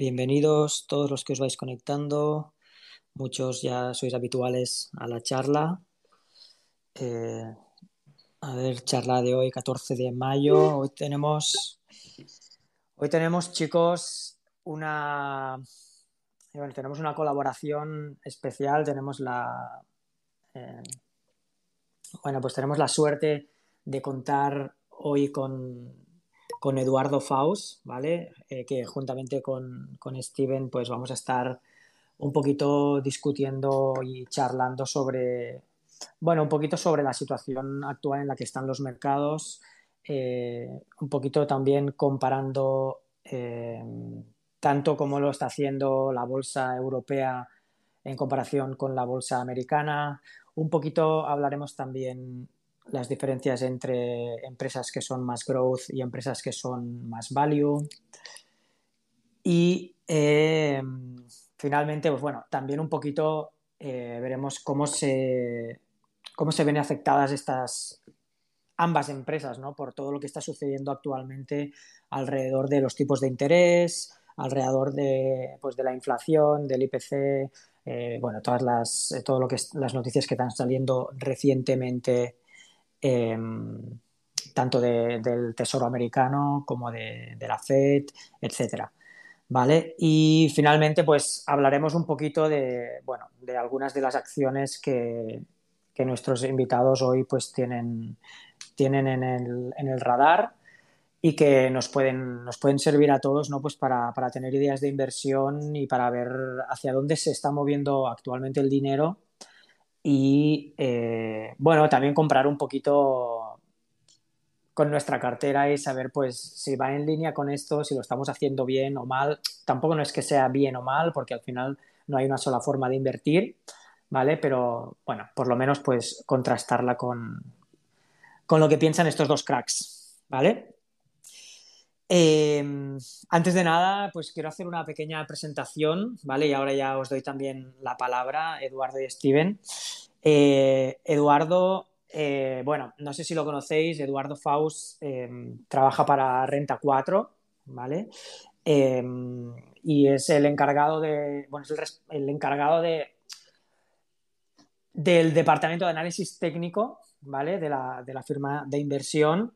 bienvenidos todos los que os vais conectando. Muchos ya sois habituales a la charla. Eh, a ver, charla de hoy, 14 de mayo. Hoy tenemos, hoy tenemos chicos, una, tenemos una colaboración especial. Tenemos la, eh, bueno, pues tenemos la suerte de contar hoy con, con Eduardo Faust, ¿vale? Eh, que juntamente con, con, Steven pues vamos a estar un poquito discutiendo y charlando sobre, bueno, un poquito sobre la situación actual en la que están los mercados, eh, un poquito también comparando eh, tanto como lo está haciendo la bolsa europea en comparación con la bolsa americana, un poquito hablaremos también las diferencias entre empresas que son más growth y empresas que son más value. Y eh, finalmente, pues bueno, también un poquito eh, veremos cómo se, cómo se ven afectadas estas ambas empresas, ¿no? Por todo lo que está sucediendo actualmente alrededor de los tipos de interés, alrededor de, pues, de la inflación, del IPC, eh, bueno, todas las, todo lo que las noticias que están saliendo recientemente Em, tanto del Tesoro americano como de, la Fed, etcétera. ¿Vale? Y finalmente, pues hablaremos un poquito de, bueno, de algunas de las acciones que, nuestros invitados hoy pues tienen, tienen en, el, radar y que nos pueden, nos pueden servir a todos ¿no? pues para, para, tener ideas de inversión y para ver hacia dónde se está moviendo actualmente el dinero y eh, bueno, también comprar un poquito con nuestra cartera y saber pues si va en línea con esto, si lo estamos haciendo bien o mal. Tampoco no es que sea bien o mal, porque al final no hay una sola forma de invertir, ¿vale? Pero bueno, por lo menos pues contrastarla con, con lo que piensan estos dos cracks, ¿vale? Em, antes de nada, pues quiero hacer una pequeña presentación, ¿vale? Y ahora ya os doy también la palabra, Eduardo y Steven. Eh, Eduardo, eh, bueno, no sé si lo conocéis, Eduardo Faust em, trabaja para Renta 4, ¿vale? Em, y es el encargado de, bueno, es el, encargado de del departamento de análisis técnico, ¿vale? De la, de la firma de inversión.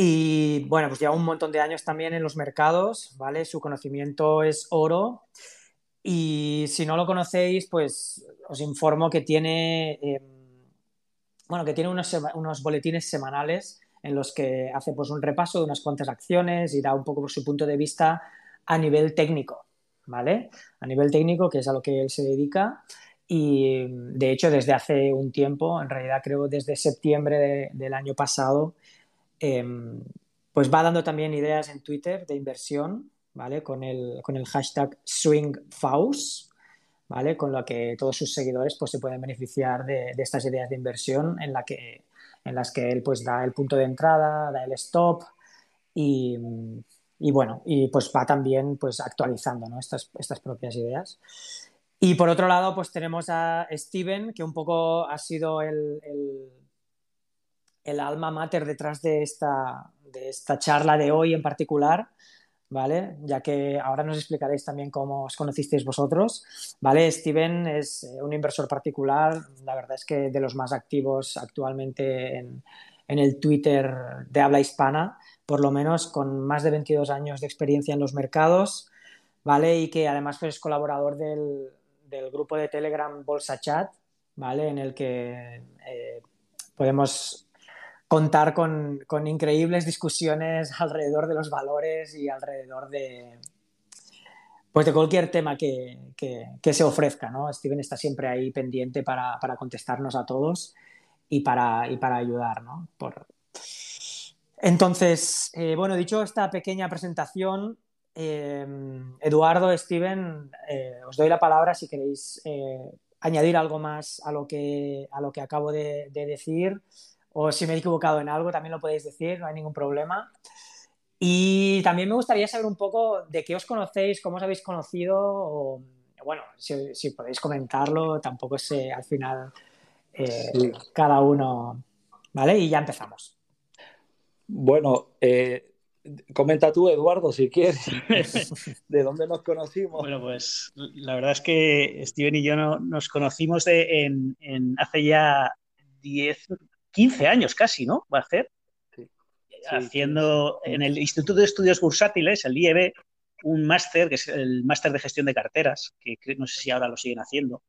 Y bueno, pues lleva un montón de años también en los mercados, ¿vale? Su conocimiento es oro. Y si no lo conocéis, pues os informo que tiene, em, bueno, que tiene unos, unos, boletines semanales en los que hace pues un repaso de unas cuantas acciones y da un poco por su punto de vista a nivel técnico, ¿vale? A nivel técnico, que es a lo que él se dedica. Y de hecho, desde hace un tiempo, en realidad creo desde septiembre del año pasado, Em, pues va dando también ideas en Twitter de inversión, ¿vale? Con el, con el hashtag SwingFaust, ¿vale? Con lo que todos sus seguidores pues, se pueden beneficiar de, estas ideas de inversión en, la que, en las que él pues, da el punto de entrada, da el stop y, bueno, y pues va también pues, actualizando ¿no? estas, estas propias ideas. Y por otro lado, pues tenemos a Steven, que un poco ha sido el alma mater detrás de esta, de esta charla de hoy en particular, ¿vale? Ya que ahora nos explicaréis también cómo os conocisteis vosotros, ¿vale? Steven es eh, un inversor particular, la verdad es que de los más activos actualmente en, el Twitter de habla hispana, por lo menos con más de 22 años de experiencia en los mercados, ¿vale? Y que además es colaborador del, grupo de Telegram Bolsa Chat, ¿vale? En el que eh, podemos contar con, increíbles discusiones alrededor de los valores y alrededor de, pues de cualquier tema que, se ofrezca. ¿no? Steven está siempre ahí pendiente para, contestarnos a todos y para, para ayudar. ¿no? Por... Entonces, eh, bueno, dicho esta pequeña presentación, eh, Eduardo, Steven, eh, os doy la palabra si queréis añadir algo más a lo que, a lo que acabo de decir o si me he equivocado en algo, también lo podéis decir, no hay ningún problema. Y también me gustaría saber un poco de qué os conocéis, cómo os habéis conocido, o, bueno, si, podéis comentarlo, tampoco sé al final eh, cada uno, ¿vale? Y ya empezamos. Bueno, eh, comenta tú, Eduardo, si quieres, de dónde nos conocimos. Bueno, pues la verdad es que Steven y yo nos conocimos de, en, hace ya 10, 15 años casi, ¿no? Va a ser. Haciendo en el Instituto de Estudios Bursátiles, el IEB, un máster, que es el máster de gestión de carteras, que no sé si ahora lo siguen haciendo,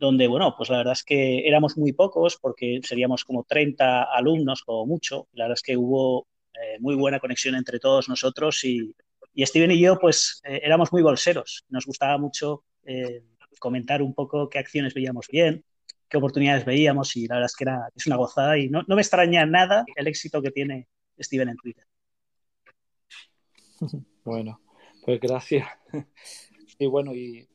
donde, bueno, pues la verdad es que éramos muy pocos, porque seríamos como 30 alumnos como mucho. La verdad es que hubo eh, muy buena conexión entre todos nosotros y, Steven y yo, pues eh, éramos muy bolseros. Nos gustaba mucho eh, comentar un poco qué acciones veíamos bien, qué oportunidades veíamos y la verdad es que era, es una gozada y no, no me extraña nada el éxito que tiene Steven en Twitter. Bueno, pues gracias. Y bueno, y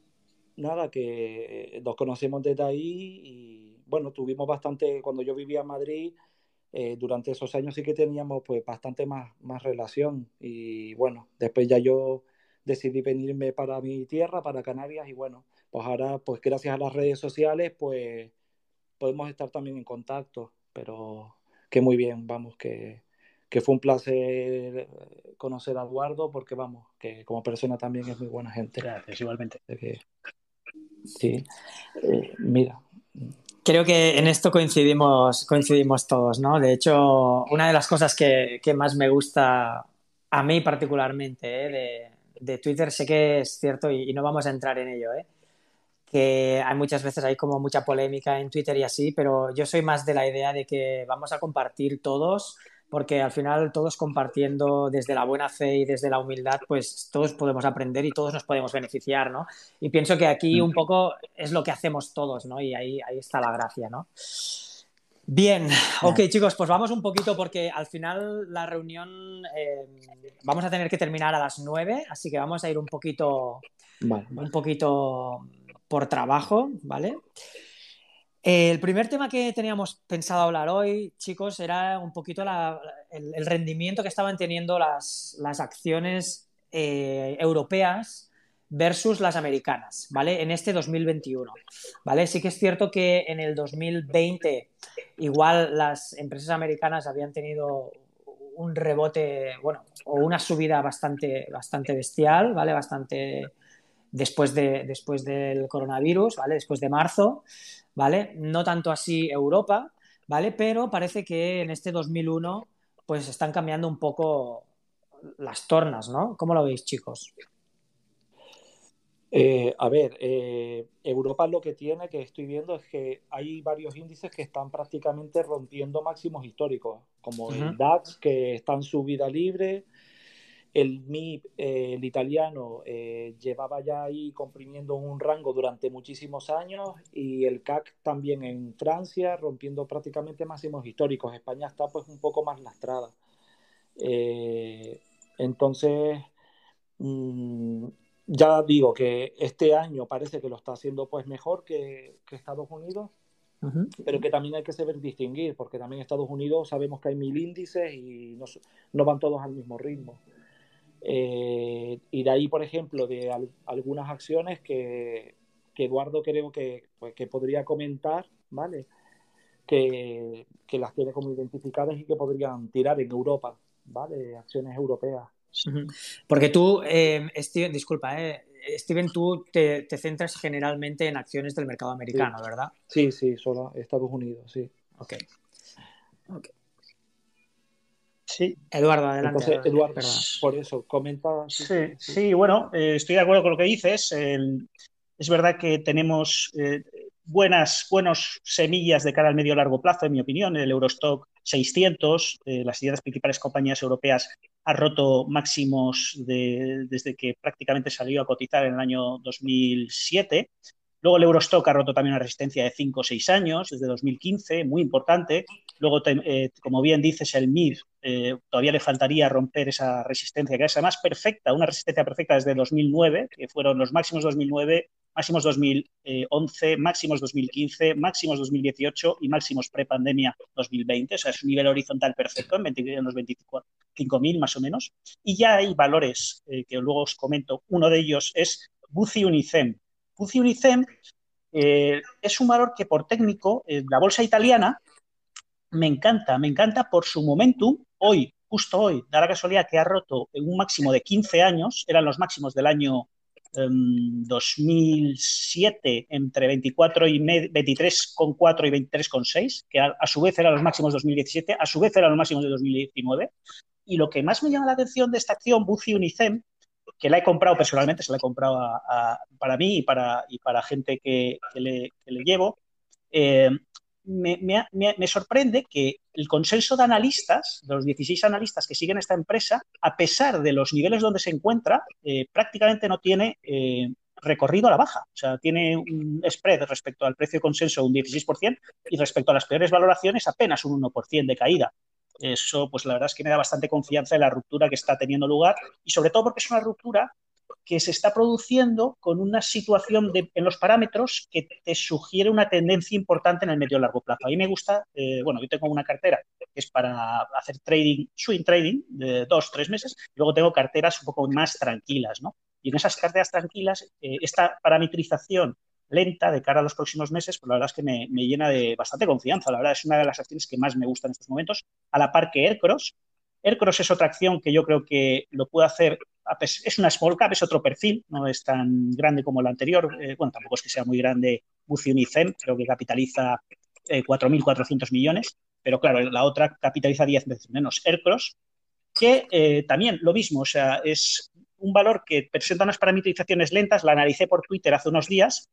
nada, que nos conocemos desde ahí y bueno, tuvimos bastante, cuando yo vivía en Madrid, eh, durante esos años sí que teníamos pues bastante más, más relación y bueno, después ya yo decidí venirme para mi tierra, para Canarias y bueno, pues ahora pues gracias a las redes sociales pues podemos estar también en contacto, pero que muy bien, vamos, que, que fue un placer conocer a Eduardo porque vamos, que como persona también es muy buena gente. Gracias, igualmente. Sí, eh, mira. Creo que en esto coincidimos, coincidimos todos, ¿no? De hecho, una de las cosas que, más me gusta a mí particularmente ¿eh? de, Twitter, sé que es cierto y, no vamos a entrar en ello, ¿eh? Que hay muchas veces hay como mucha polémica en Twitter y así, pero yo soy más de la idea de que vamos a compartir todos porque al final todos compartiendo desde la buena fe y desde la humildad, pues todos podemos aprender y todos nos podemos beneficiar, ¿no? Y pienso que aquí un poco es lo que hacemos todos, ¿no? Y ahí, ahí está la gracia, ¿no? Bien, ok chicos, pues vamos un poquito porque al final la reunión eh, vamos a tener que terminar a las nueve, así que vamos a ir un poquito, un poquito por trabajo, ¿vale? El primer tema que teníamos pensado hablar hoy, chicos, era un poquito el, rendimiento que estaban teniendo las, acciones eh, europeas versus las americanas, ¿vale? En este 2021, ¿vale? Sí que es cierto que en el 2020 igual las empresas americanas habían tenido un rebote, bueno, o una subida bastante, bastante bestial, ¿vale? Bastante después, de, después del coronavirus, ¿vale? Después de marzo. ¿vale? No tanto así Europa, ¿vale? Pero parece que en este 2001 pues están cambiando un poco las tornas, ¿no? ¿Cómo lo veis, chicos? Eh, a ver, eh, Europa lo que tiene, que estoy viendo, es que hay varios índices que están prácticamente rompiendo máximos históricos, como el DAX, que está en su vida libre, el MIP, eh, el italiano, eh, llevaba ya ahí comprimiendo un rango durante muchísimos años y el CAC también en Francia rompiendo prácticamente máximos históricos. España está pues un poco más lastrada. Eh, entonces, mm, ya digo que este año parece que lo está haciendo pues mejor que, Estados Unidos, pero que también hay que saber distinguir, porque también Estados Unidos sabemos que hay mil índices y no, no van todos al mismo ritmo. Eh, y de ahí, por ejemplo, de algunas acciones que, Eduardo creo pues, que, podría comentar, ¿vale? Que, las tiene como identificadas y que podrían tirar en Europa, ¿vale? Acciones europeas. Porque tú, eh, Steven, disculpa, eh, Steven, tú te, centras generalmente en acciones del mercado americano, ¿verdad? Sí, sí, solo Estados Unidos, sí. Ok. okay. Sí. Eduardo, adelante. Eduardo, por eso, comenta. Sí, sí, bueno, eh, estoy de acuerdo con lo que dices. es verdad que tenemos eh, buenas buenos semillas de cara al medio largo plazo, en mi opinión. El Eurostock 600, eh, las las principales compañías europeas, ha roto máximos desde que prácticamente salió a cotizar en el año 2007. Luego el Eurostock ha roto también una resistencia de 5 o 6 años, desde 2015, muy importante. Luego, eh, como bien dices, el MIR eh, todavía le faltaría romper esa resistencia, que es además perfecta, una resistencia perfecta desde 2009, que fueron los máximos 2009, máximos 2011, máximos 2015, máximos 2018 y máximos prepandemia 2020. O sea, es un nivel horizontal perfecto en, en los 25.000 más o menos. Y ya hay valores eh, que luego os comento. Uno de ellos es Buci Unicem Pucci Unicem eh, es un valor que por técnico, la bolsa italiana, me encanta, me encanta por su momentum. Hoy justo hoy, da la casualidad que ha roto un máximo de 15 años, eran los máximos del año 2007 em, entre 24 y 23,4 y 23,6, que a, su vez eran los máximos de 2017, a su vez eran los máximos de 2019. Y lo que más me llama la atención de esta acción, Buci Unicem, que la he comprado personalmente, se la he comprado para mí y para, y para gente que, le, llevo, eh, me, sorprende que el consenso de analistas, de los 16 analistas que siguen esta empresa, a pesar de los niveles donde se encuentra, eh, prácticamente no tiene eh, recorrido a la baja. O sea, tiene un spread respecto al precio de consenso un 16% y respecto a las peores valoraciones apenas un 1% de caída. Eso, pues la verdad es que me da bastante confianza en la ruptura que está teniendo lugar y sobre todo porque es una ruptura que se está produciendo con una situación en los parámetros que te sugiere una tendencia importante en el medio y largo plazo. A mí me gusta, eh, bueno, yo tengo una cartera que es para hacer trading, swing trading, de dos, tres meses, y luego tengo carteras un poco más tranquilas, ¿no? Y en esas carteras tranquilas, eh, esta parametrización lenta de cara a los próximos meses, pues la verdad es que me, llena de bastante confianza. La verdad es una de las acciones que más me gustan en estos momentos, a la par que Aircross. Aircross es otra acción que yo creo que lo puede hacer es una small cap, es otro perfil, no es tan grande como la anterior. Eh, bueno, tampoco es que sea muy grande Buci Unicem, creo que capitaliza 4.400 eh, millones, pero claro, la otra capitaliza 10 veces menos. Aircross, que eh, también lo mismo, o sea, es un valor que presenta unas parametrizaciones lentas, la analicé por Twitter hace unos días,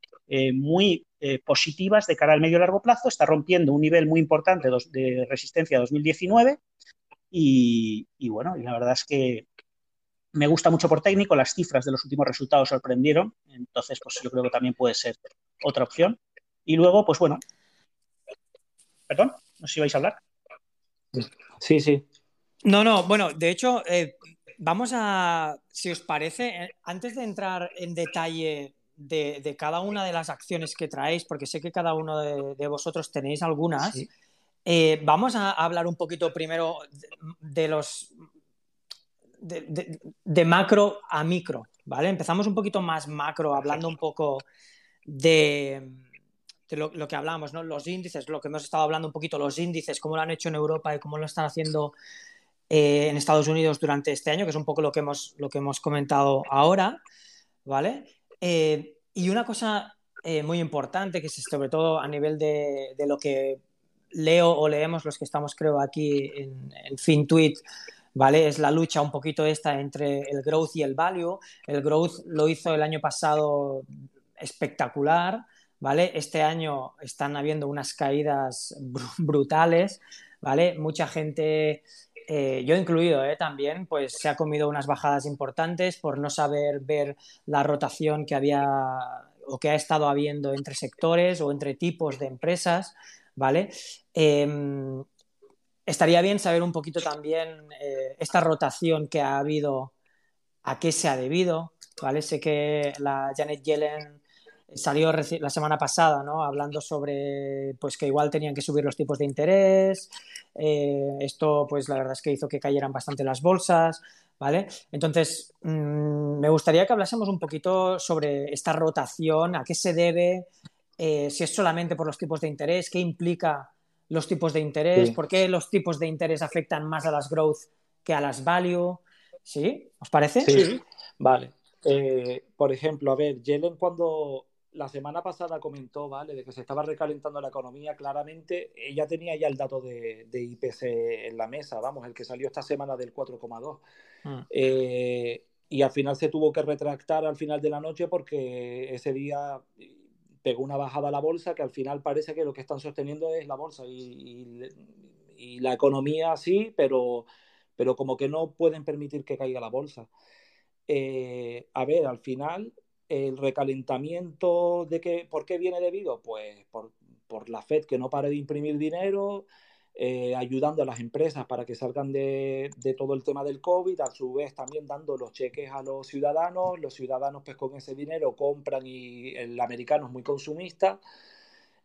muy positivas de cara al medio y largo plazo, está rompiendo un nivel muy importante de, resistencia 2019 y, y, bueno, y la verdad es que me gusta mucho por técnico, las cifras de los últimos resultados sorprendieron, entonces pues yo creo que también puede ser otra opción. Y luego, pues bueno, perdón, no sé si vais a hablar. Sí, sí. No, no, bueno, de hecho, eh, vamos a, si os parece, eh, antes de entrar en detalle de, cada una de las acciones que traéis, porque sé que cada uno de, vosotros tenéis algunas, eh, vamos a hablar un poquito primero de los de, macro a micro, ¿vale? Empezamos un poquito más macro, hablando un poco de, lo, que hablamos, ¿no? Los índices, lo que hemos estado hablando un poquito, los índices, cómo lo han hecho en Europa y cómo lo están haciendo eh, en Estados Unidos durante este año, que es un poco lo que hemos, lo que hemos comentado ahora, ¿vale? Eh, y una cosa eh, muy importante, que es sobre todo a nivel de, lo que leo o leemos los que estamos, creo, aquí en, en FinTweet, ¿vale? Es la lucha un poquito esta entre el growth y el value. El growth lo hizo el año pasado espectacular, ¿vale? Este año están habiendo unas caídas brutales, ¿vale? Mucha gente, eh, yo incluido ¿eh? también, pues se ha comido unas bajadas importantes por no saber ver la rotación que había o que ha estado habiendo entre sectores o entre tipos de empresas, ¿vale? Em, estaría bien saber un poquito también eh, esta rotación que ha habido, a qué se ha debido, ¿vale? Sé que la Janet Yellen salió la semana pasada, ¿no? Hablando sobre, pues que igual tenían que subir los tipos de interés. Eh, esto, pues la verdad es que hizo que cayeran bastante las bolsas, ¿vale? Entonces, mm, me gustaría que hablásemos un poquito sobre esta rotación, a qué se debe, eh, si es solamente por los tipos de interés, qué implica los tipos de interés, por qué los tipos de interés afectan más a las growth que a las value. ¿Sí? ¿Os parece? Sí, vale. Eh, por ejemplo, a ver, Yellen cuando la semana pasada comentó, ¿vale? De que se estaba recalentando la economía, claramente ella tenía ya el dato de, IPC en la mesa, vamos, el que salió esta semana del 4,2. Mm. Eh, y al final se tuvo que retractar al final de la noche porque ese día pegó una bajada a la bolsa que al final parece que lo que están sosteniendo es la bolsa y, la economía sí, pero, pero como que no pueden permitir que caiga la bolsa. Eh, a ver, al final, el recalentamiento de que, ¿por qué viene debido? Pues por, por la Fed que no pare de imprimir dinero, eh, ayudando a las empresas para que salgan de, todo el tema del COVID, a su vez también dando los cheques a los ciudadanos, los ciudadanos pues con ese dinero compran y el americano es muy consumista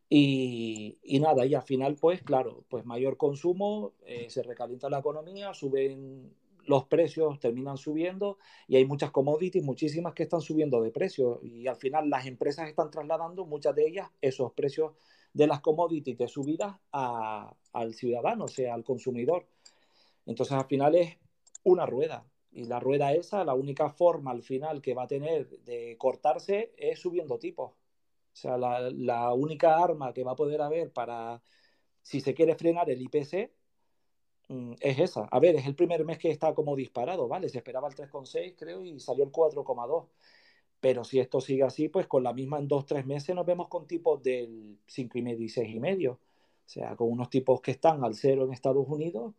y, nada, y al final pues claro, pues mayor consumo, eh, se recalienta la economía, suben los precios, terminan subiendo y hay muchas commodities, muchísimas que están subiendo de precio y al final las empresas están trasladando muchas de ellas esos precios de las commodities de subidas al ciudadano, o sea, al consumidor. Entonces al final es una rueda. Y la rueda esa, la única forma al final que va a tener de cortarse es subiendo tipos. O sea, la, la única arma que va a poder haber para, si se quiere frenar el IPC, es esa. A ver, es el primer mes que está como disparado, ¿vale? Se esperaba el 3,6, creo, y salió el 4,2. Pero si esto sigue así, pues con la misma en dos, tres meses nos vemos con tipos del 5,5 y 6,5. O sea, con unos tipos que están al cero en Estados Unidos,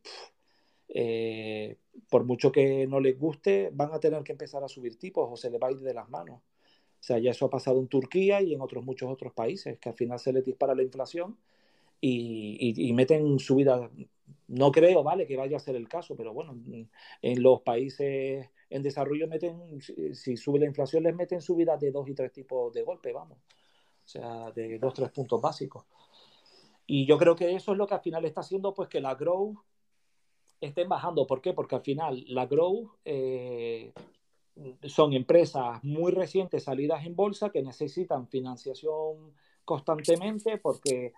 eh, por mucho que no les guste, van a tener que empezar a subir tipos o se les va a ir de las manos. O sea, ya eso ha pasado en Turquía y en otros muchos otros países, que al final se les dispara la inflación y, meten subidas. No creo, ¿vale? Que vaya a ser el caso, pero bueno, en los países en desarrollo meten, si sube la inflación, les meten subidas de dos y tres tipos de golpe, vamos. O sea, de dos, tres puntos básicos. Y yo creo que eso es lo que al final está haciendo pues que la growth estén bajando. ¿Por qué? Porque al final la growth eh, son empresas muy recientes salidas en bolsa que necesitan financiación constantemente porque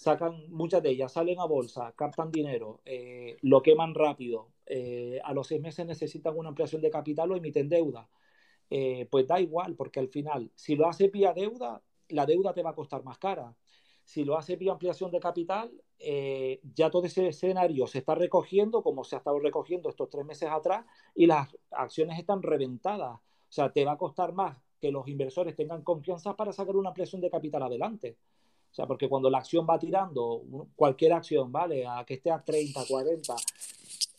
sacan, muchas de ellas salen a bolsa, captan dinero, eh, lo queman rápido, eh, a los seis meses necesitan una ampliación de capital o emiten deuda. Eh, pues da igual, porque al final, si lo hace vía deuda, la deuda te va a costar más cara. Si lo hace vía ampliación de capital, ya todo ese escenario se está recogiendo como se ha estado recogiendo estos tres meses atrás y las acciones están reventadas. O sea, te va a costar más que los inversores tengan confianza para sacar una ampliación de capital adelante. O sea, porque cuando la acción va tirando, cualquier acción, ¿vale? A que esté a 30, 40,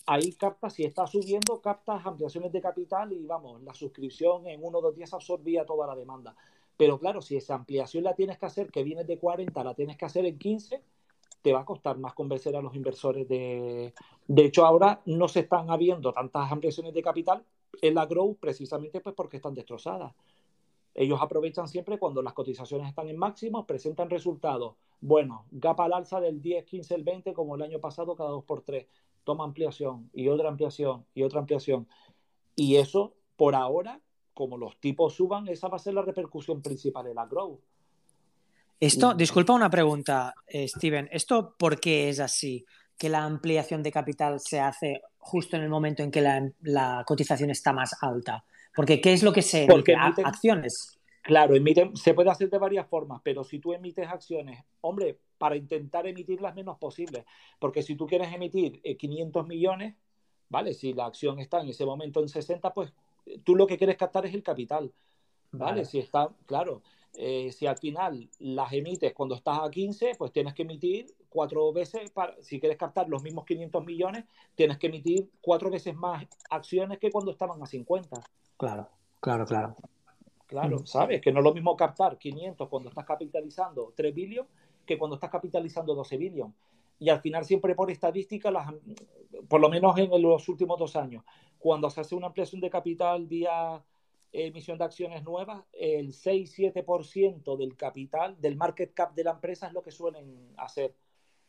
ahí captas, si está subiendo, captas ampliaciones de capital y vamos, la suscripción en uno o dos días absorbía toda la demanda. Pero claro, si esa ampliación la tienes que hacer, que viene de 40, la tienes que hacer en 15, te va a costar más convencer a los inversores de... De hecho, ahora no se están habiendo tantas ampliaciones de capital en la Grow precisamente pues porque están destrozadas. Ellos aprovechan siempre cuando las cotizaciones están en máximo, presentan resultados. Bueno, gap al alza del 10, 15, el 20, como el año pasado, cada 2 por 3. Toma ampliación y otra ampliación y otra ampliación. Y eso, por ahora, como los tipos suban, esa va a ser la repercusión principal en la growth. Esto, disculpa una pregunta, eh, Steven. ¿Esto por qué es así? Que la ampliación de capital se hace justo en el momento en que la, la cotización está más alta. Porque ¿qué es lo que se Porque emite? acciones. Claro, emiten, se puede hacer de varias formas, pero si tú emites acciones, hombre, para intentar emitir las menos posibles, porque si tú quieres emitir 500 eh, millones, ¿vale? Si la acción está en ese momento en 60, pues tú lo que quieres captar es el capital, ¿vale? Si está, claro, eh, si al final las emites cuando estás a 15, pues tienes que emitir cuatro veces, para, si quieres captar los mismos 500 millones, tienes que emitir cuatro veces más acciones que cuando estaban a 50. Claro, claro, claro. Claro, mm. sabes que no es lo mismo captar 500 cuando estás capitalizando 3 billones que cuando estás capitalizando 12 billones. Y al final siempre por estadística, las, por lo menos en los últimos dos años, cuando se hace una ampliación de capital vía emisión de acciones nuevas, el 6-7% del capital, del market cap de la empresa es lo que suelen hacer.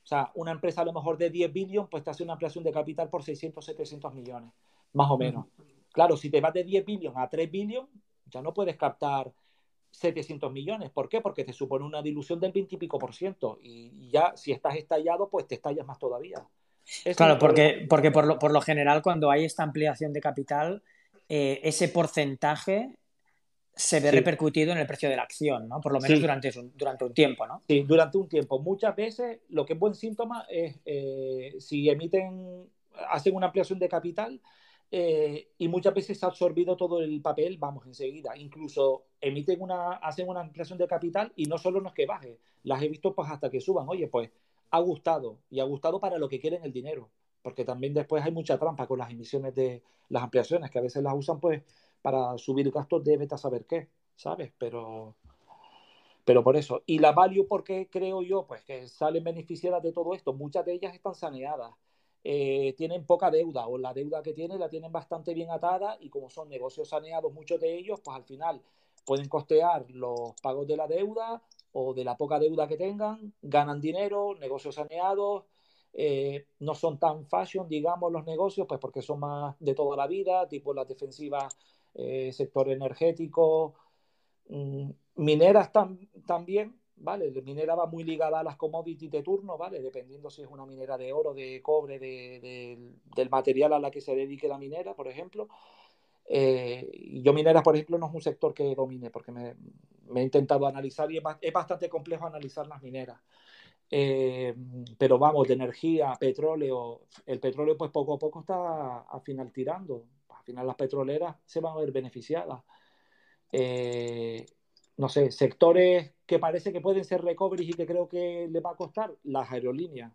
O sea, una empresa a lo mejor de 10 billones, pues te hace una ampliación de capital por 600, 700 millones, más o menos. Claro, si te vas de 10 billones a 3 billones, ya no puedes captar 700 millones. ¿Por qué? Porque te supone una dilución del 20 y pico por ciento. Y ya si estás estallado, pues te estallas más todavía. claro, porque, porque por, lo, por lo general cuando hay esta ampliación de capital, eh, ese porcentaje se ve repercutido en el precio de la acción, ¿no? Por lo menos durante, durante un tiempo, ¿no? Sí, durante un tiempo. Muchas veces lo que es buen síntoma es eh, si emiten, hacen una ampliación de capital, eh, y muchas veces ha absorbido todo el papel, vamos enseguida. Incluso emiten una, hacen una ampliación de capital y no solo no es que baje, las he visto pues hasta que suban. Oye, pues ha gustado y ha gustado para lo que quieren el dinero, porque también después hay mucha trampa con las emisiones de las ampliaciones, que a veces las usan pues para subir gastos de vete a saber qué, ¿sabes? Pero, pero por eso. Y la value, ¿por qué creo yo? Pues que salen beneficiadas de todo esto. Muchas de ellas están saneadas eh, tienen poca deuda o la deuda que tienen la tienen bastante bien atada y como son negocios saneados muchos de ellos, pues al final pueden costear los pagos de la deuda o de la poca deuda que tengan, ganan dinero, negocios saneados, eh, no son tan fashion, digamos, los negocios, pues porque son más de toda la vida, tipo las defensivas, eh, sector energético, mm, mineras también, ¿vale? Minera va muy ligada a las commodities de turno, ¿vale? Dependiendo si es una minera de oro, de cobre, del material a la que se dedique la minera, por ejemplo. Eh, yo mineras, por ejemplo, no es un sector que domine, porque me, he intentado analizar y es, bastante complejo analizar las mineras. Eh, pero vamos, de energía, petróleo, el petróleo pues poco a poco está al final tirando. Al final las petroleras se van a ver beneficiadas. Eh, no sé, sectores que parece que pueden ser recovery y que creo que le va a costar, las aerolíneas.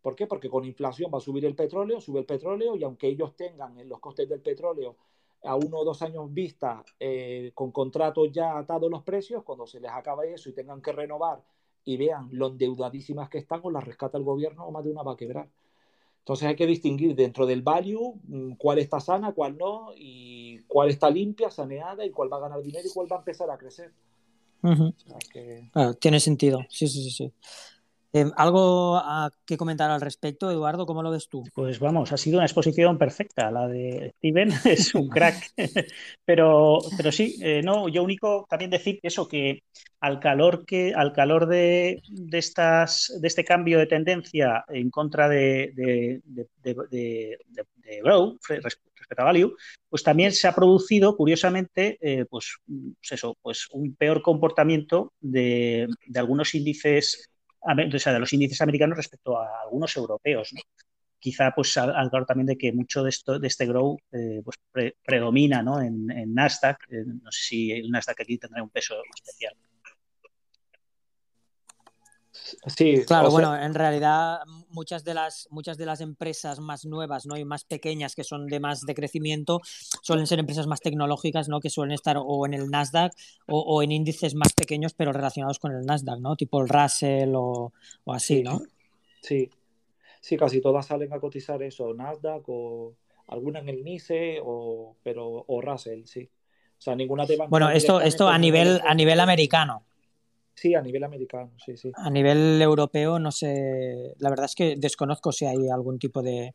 ¿Por qué? Porque con inflación va a subir el petróleo, sube el petróleo y aunque ellos tengan en los costes del petróleo a uno o dos años vista eh, con contratos ya atados los precios, cuando se les acaba eso y tengan que renovar y vean lo endeudadísimas que están, o las rescata el gobierno o más de una va a quebrar. Entonces hay que distinguir dentro del value mm, cuál está sana, cuál no, y cuál está limpia, saneada, y cuál va a ganar dinero y cuál va a empezar a crecer. Tiene sentido, sí, sí, sí. sí. Em, ¿Algo a que comentar al respecto, Eduardo? ¿Cómo lo ves tú? Pues vamos, ha sido una exposición perfecta. La de Steven es un crack. pero, pero sí, eh, no, yo único también decir eso, que al calor que, al calor de, estas, de este cambio de tendencia en contra de, de, de, Grow, respecto a Value, pues también se ha producido, curiosamente, eh, pues, pues, eso, pues un peor comportamiento de, algunos índices de los índices americanos respecto a algunos europeos. Quizá pues al claro también de que mucho de esto de este grow eh, pues predomina ¿no? en, Nasdaq. Eh, no sé si el Nasdaq aquí tendrá un peso especial. Sí, claro, bueno, en realidad muchas de las muchas de las empresas más nuevas, ¿no? y más pequeñas que son de más de crecimiento suelen ser empresas más tecnológicas, ¿no? que suelen estar o en el Nasdaq o, en índices más pequeños pero relacionados con el Nasdaq, ¿no? Tipo el Russell o, así, ¿no? Sí. Sí, casi todas salen a cotizar eso, Nasdaq o alguna en el NICE o pero o Russell, sí. O sea, ninguna te Bueno, esto esto a nivel a nivel americano. Sí, a nivel americano, sí, sí. A nivel europeo, no sé, la verdad es que desconozco si hay algún tipo de,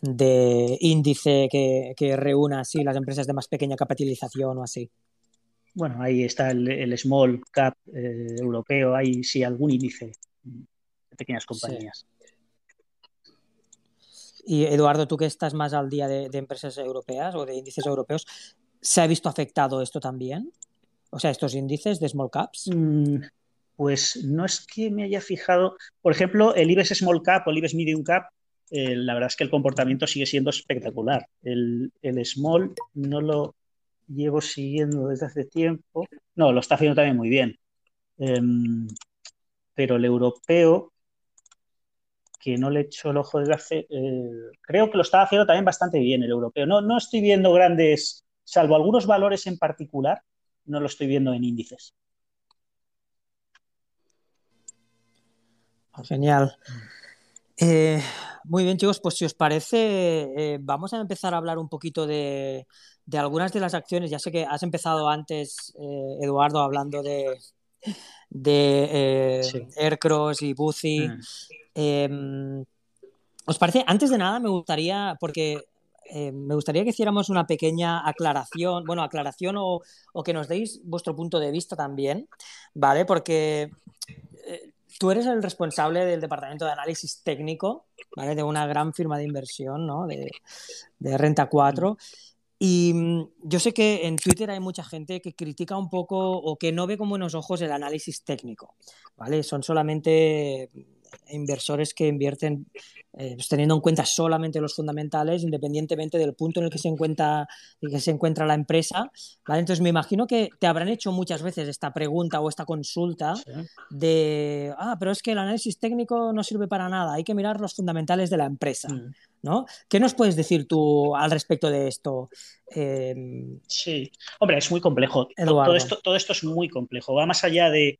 de índice que, que, reúna así las empresas de más pequeña capitalización o así. Bueno, ahí está el, small cap eh, europeo, hay sí algún índice de pequeñas compañías. Y Eduardo, tú que estás más al día de, de empresas europeas o de índices europeos, ¿se ha visto afectado esto también? O sea, estos índices de small caps. Mm, pues no es que me haya fijado. Por ejemplo, el IBEX Small Cap o el IBEX Medium Cap, eh, la verdad es que el comportamiento sigue siendo espectacular. El, Small no lo llevo siguiendo desde hace tiempo. No, lo está haciendo también muy bien. Em, pero el europeo, que no le echo el ojo desde hace. Eh, creo que lo está haciendo también bastante bien el europeo. No, no estoy viendo grandes, salvo algunos valores en particular, no lo estoy viendo en índices. Genial. Eh, muy bien, chicos, pues si os parece, eh, vamos a empezar a hablar un poquito de, algunas de las acciones. Ya sé que has empezado antes, eh, Eduardo, hablando de, de Aircross y Buzi. Mm. Em, ¿Os parece? Antes de nada, me gustaría, porque eh, me gustaría que hiciéramos una pequeña aclaración, bueno, aclaración o, que nos deis vuestro punto de vista también, ¿vale? Porque eh, tú eres el responsable del departamento de análisis técnico, ¿vale? De una gran firma de inversión, ¿no? De, de Renta 4. Y mm, yo sé que en Twitter hay mucha gente que critica un poco o que no ve con buenos ojos el análisis técnico, ¿vale? Son solamente inversores que invierten eh, pues teniendo en cuenta solamente los fundamentales, independientemente del punto en el que se encuentra, que se encuentra la empresa. ¿vale? Entonces, me imagino que te habrán hecho muchas veces esta pregunta o esta consulta de, ah, pero es que el análisis técnico no sirve para nada, hay que mirar los fundamentales de la empresa. Mm. ¿no? ¿Qué nos puedes decir tú al respecto de esto? Em, sí, hombre, es muy complejo. Todo esto, todo esto es muy complejo. Va más allá de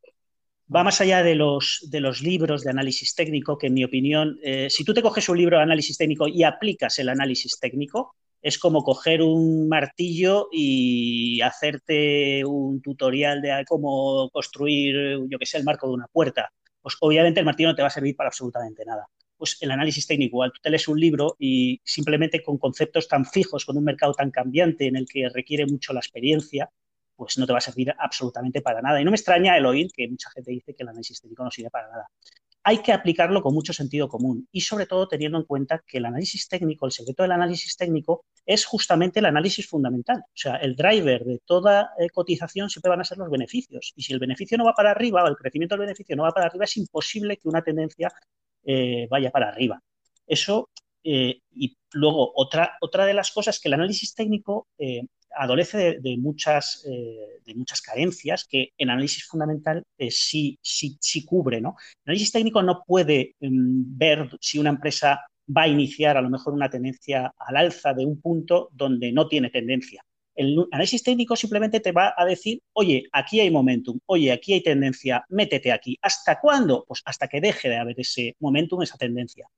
va más allá de los, de los libros de análisis técnico, que en mi opinión, eh, si tú te coges un libro de análisis técnico y aplicas el análisis técnico, es como coger un martillo y hacerte un tutorial de cómo construir, yo que sé, el marco de una puerta. Pues obviamente el martillo no te va a servir para absolutamente nada. Pues el análisis técnico, igual tú te lees un libro y simplemente con conceptos tan fijos, con un mercado tan cambiante en el que requiere mucho la experiencia, pues no te va a servir absolutamente para nada. Y no me extraña el oír que mucha gente dice que el análisis técnico no sirve para nada hay que aplicarlo con mucho sentido común y sobre todo teniendo en cuenta que el análisis técnico, el secreto del análisis técnico es justamente el análisis fundamental. O sea, el driver de toda eh, cotización siempre van a ser los beneficios. Y si el beneficio no va para arriba o el crecimiento del beneficio no va para arriba, es imposible que una tendencia eh, vaya para arriba. Eso, eh, y luego otra, otra de las cosas que el análisis técnico adolece de, muchas, eh, de muchas carencias que en análisis fundamental eh, sí, sí, sí, cubre. ¿no? El análisis técnico no puede em, ver si una empresa va a iniciar a lo mejor una tendencia al alza de un punto donde no tiene tendencia. El análisis técnico simplemente te va a decir, oye, aquí hay momentum, oye, aquí hay tendencia, métete aquí. ¿Hasta cuándo? Pues hasta que deje de haber ese momentum, esa tendencia.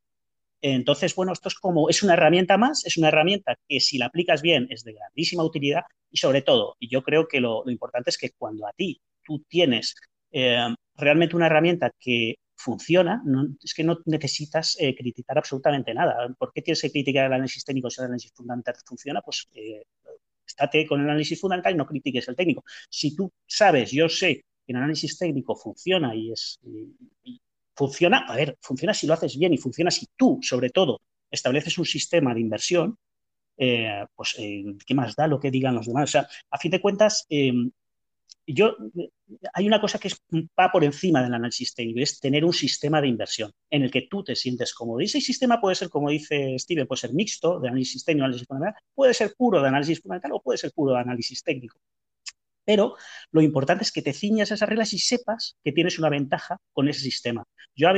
Entonces, bueno, esto es como, es una herramienta más, es una herramienta que si la aplicas bien es de grandísima utilidad y sobre todo, y yo creo que lo, importante es que cuando a ti tú tienes eh, realmente una herramienta que funciona, es que no necesitas eh, criticar absolutamente nada. ¿Por qué tienes que criticar el análisis técnico si el análisis fundamental funciona? Pues eh, estate con el análisis fundamental y no critiques el técnico. Si tú sabes, yo sé que el análisis técnico funciona y es Funciona, a ver, funciona si lo haces bien y funciona si tú, sobre todo, estableces un sistema de inversión, eh, pues, eh, ¿qué más da lo que digan los demás? O sea, a fin de cuentas, em, yo, hay una cosa que va por encima del análisis técnico, es tener un sistema de inversión en el que tú te sientes cómodo. Y ese sistema puede ser, como dice Steven, puede ser mixto, de análisis técnico, análisis fundamental, puede ser puro de análisis fundamental o puede ser puro de análisis técnico. Pero lo importante es que te ciñas a esas reglas y sepas que tienes una ventaja con ese sistema. Yo,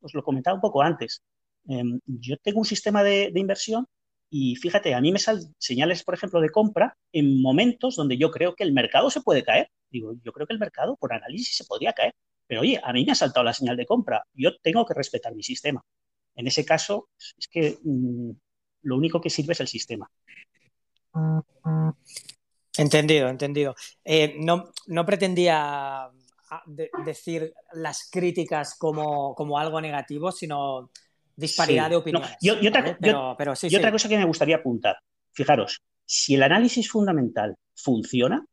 os lo comentaba un poco antes. Em, yo tengo un sistema de, inversión y fíjate, a mí me salen señales, por ejemplo, de compra en momentos donde yo creo que el mercado se puede caer. Digo, yo creo que el mercado por análisis se podría caer. Pero oye, a mí me ha saltado la señal de compra. Yo tengo que respetar mi sistema. En ese caso, es que mm, lo único que sirve es el sistema. Entendido, entendido. Eh, no, pretendía ah, decir las críticas como, algo negativo, sino disparidad de opiniones. y, otra, cosa que me gustaría apuntar, fijaros, si el análisis fundamental funciona,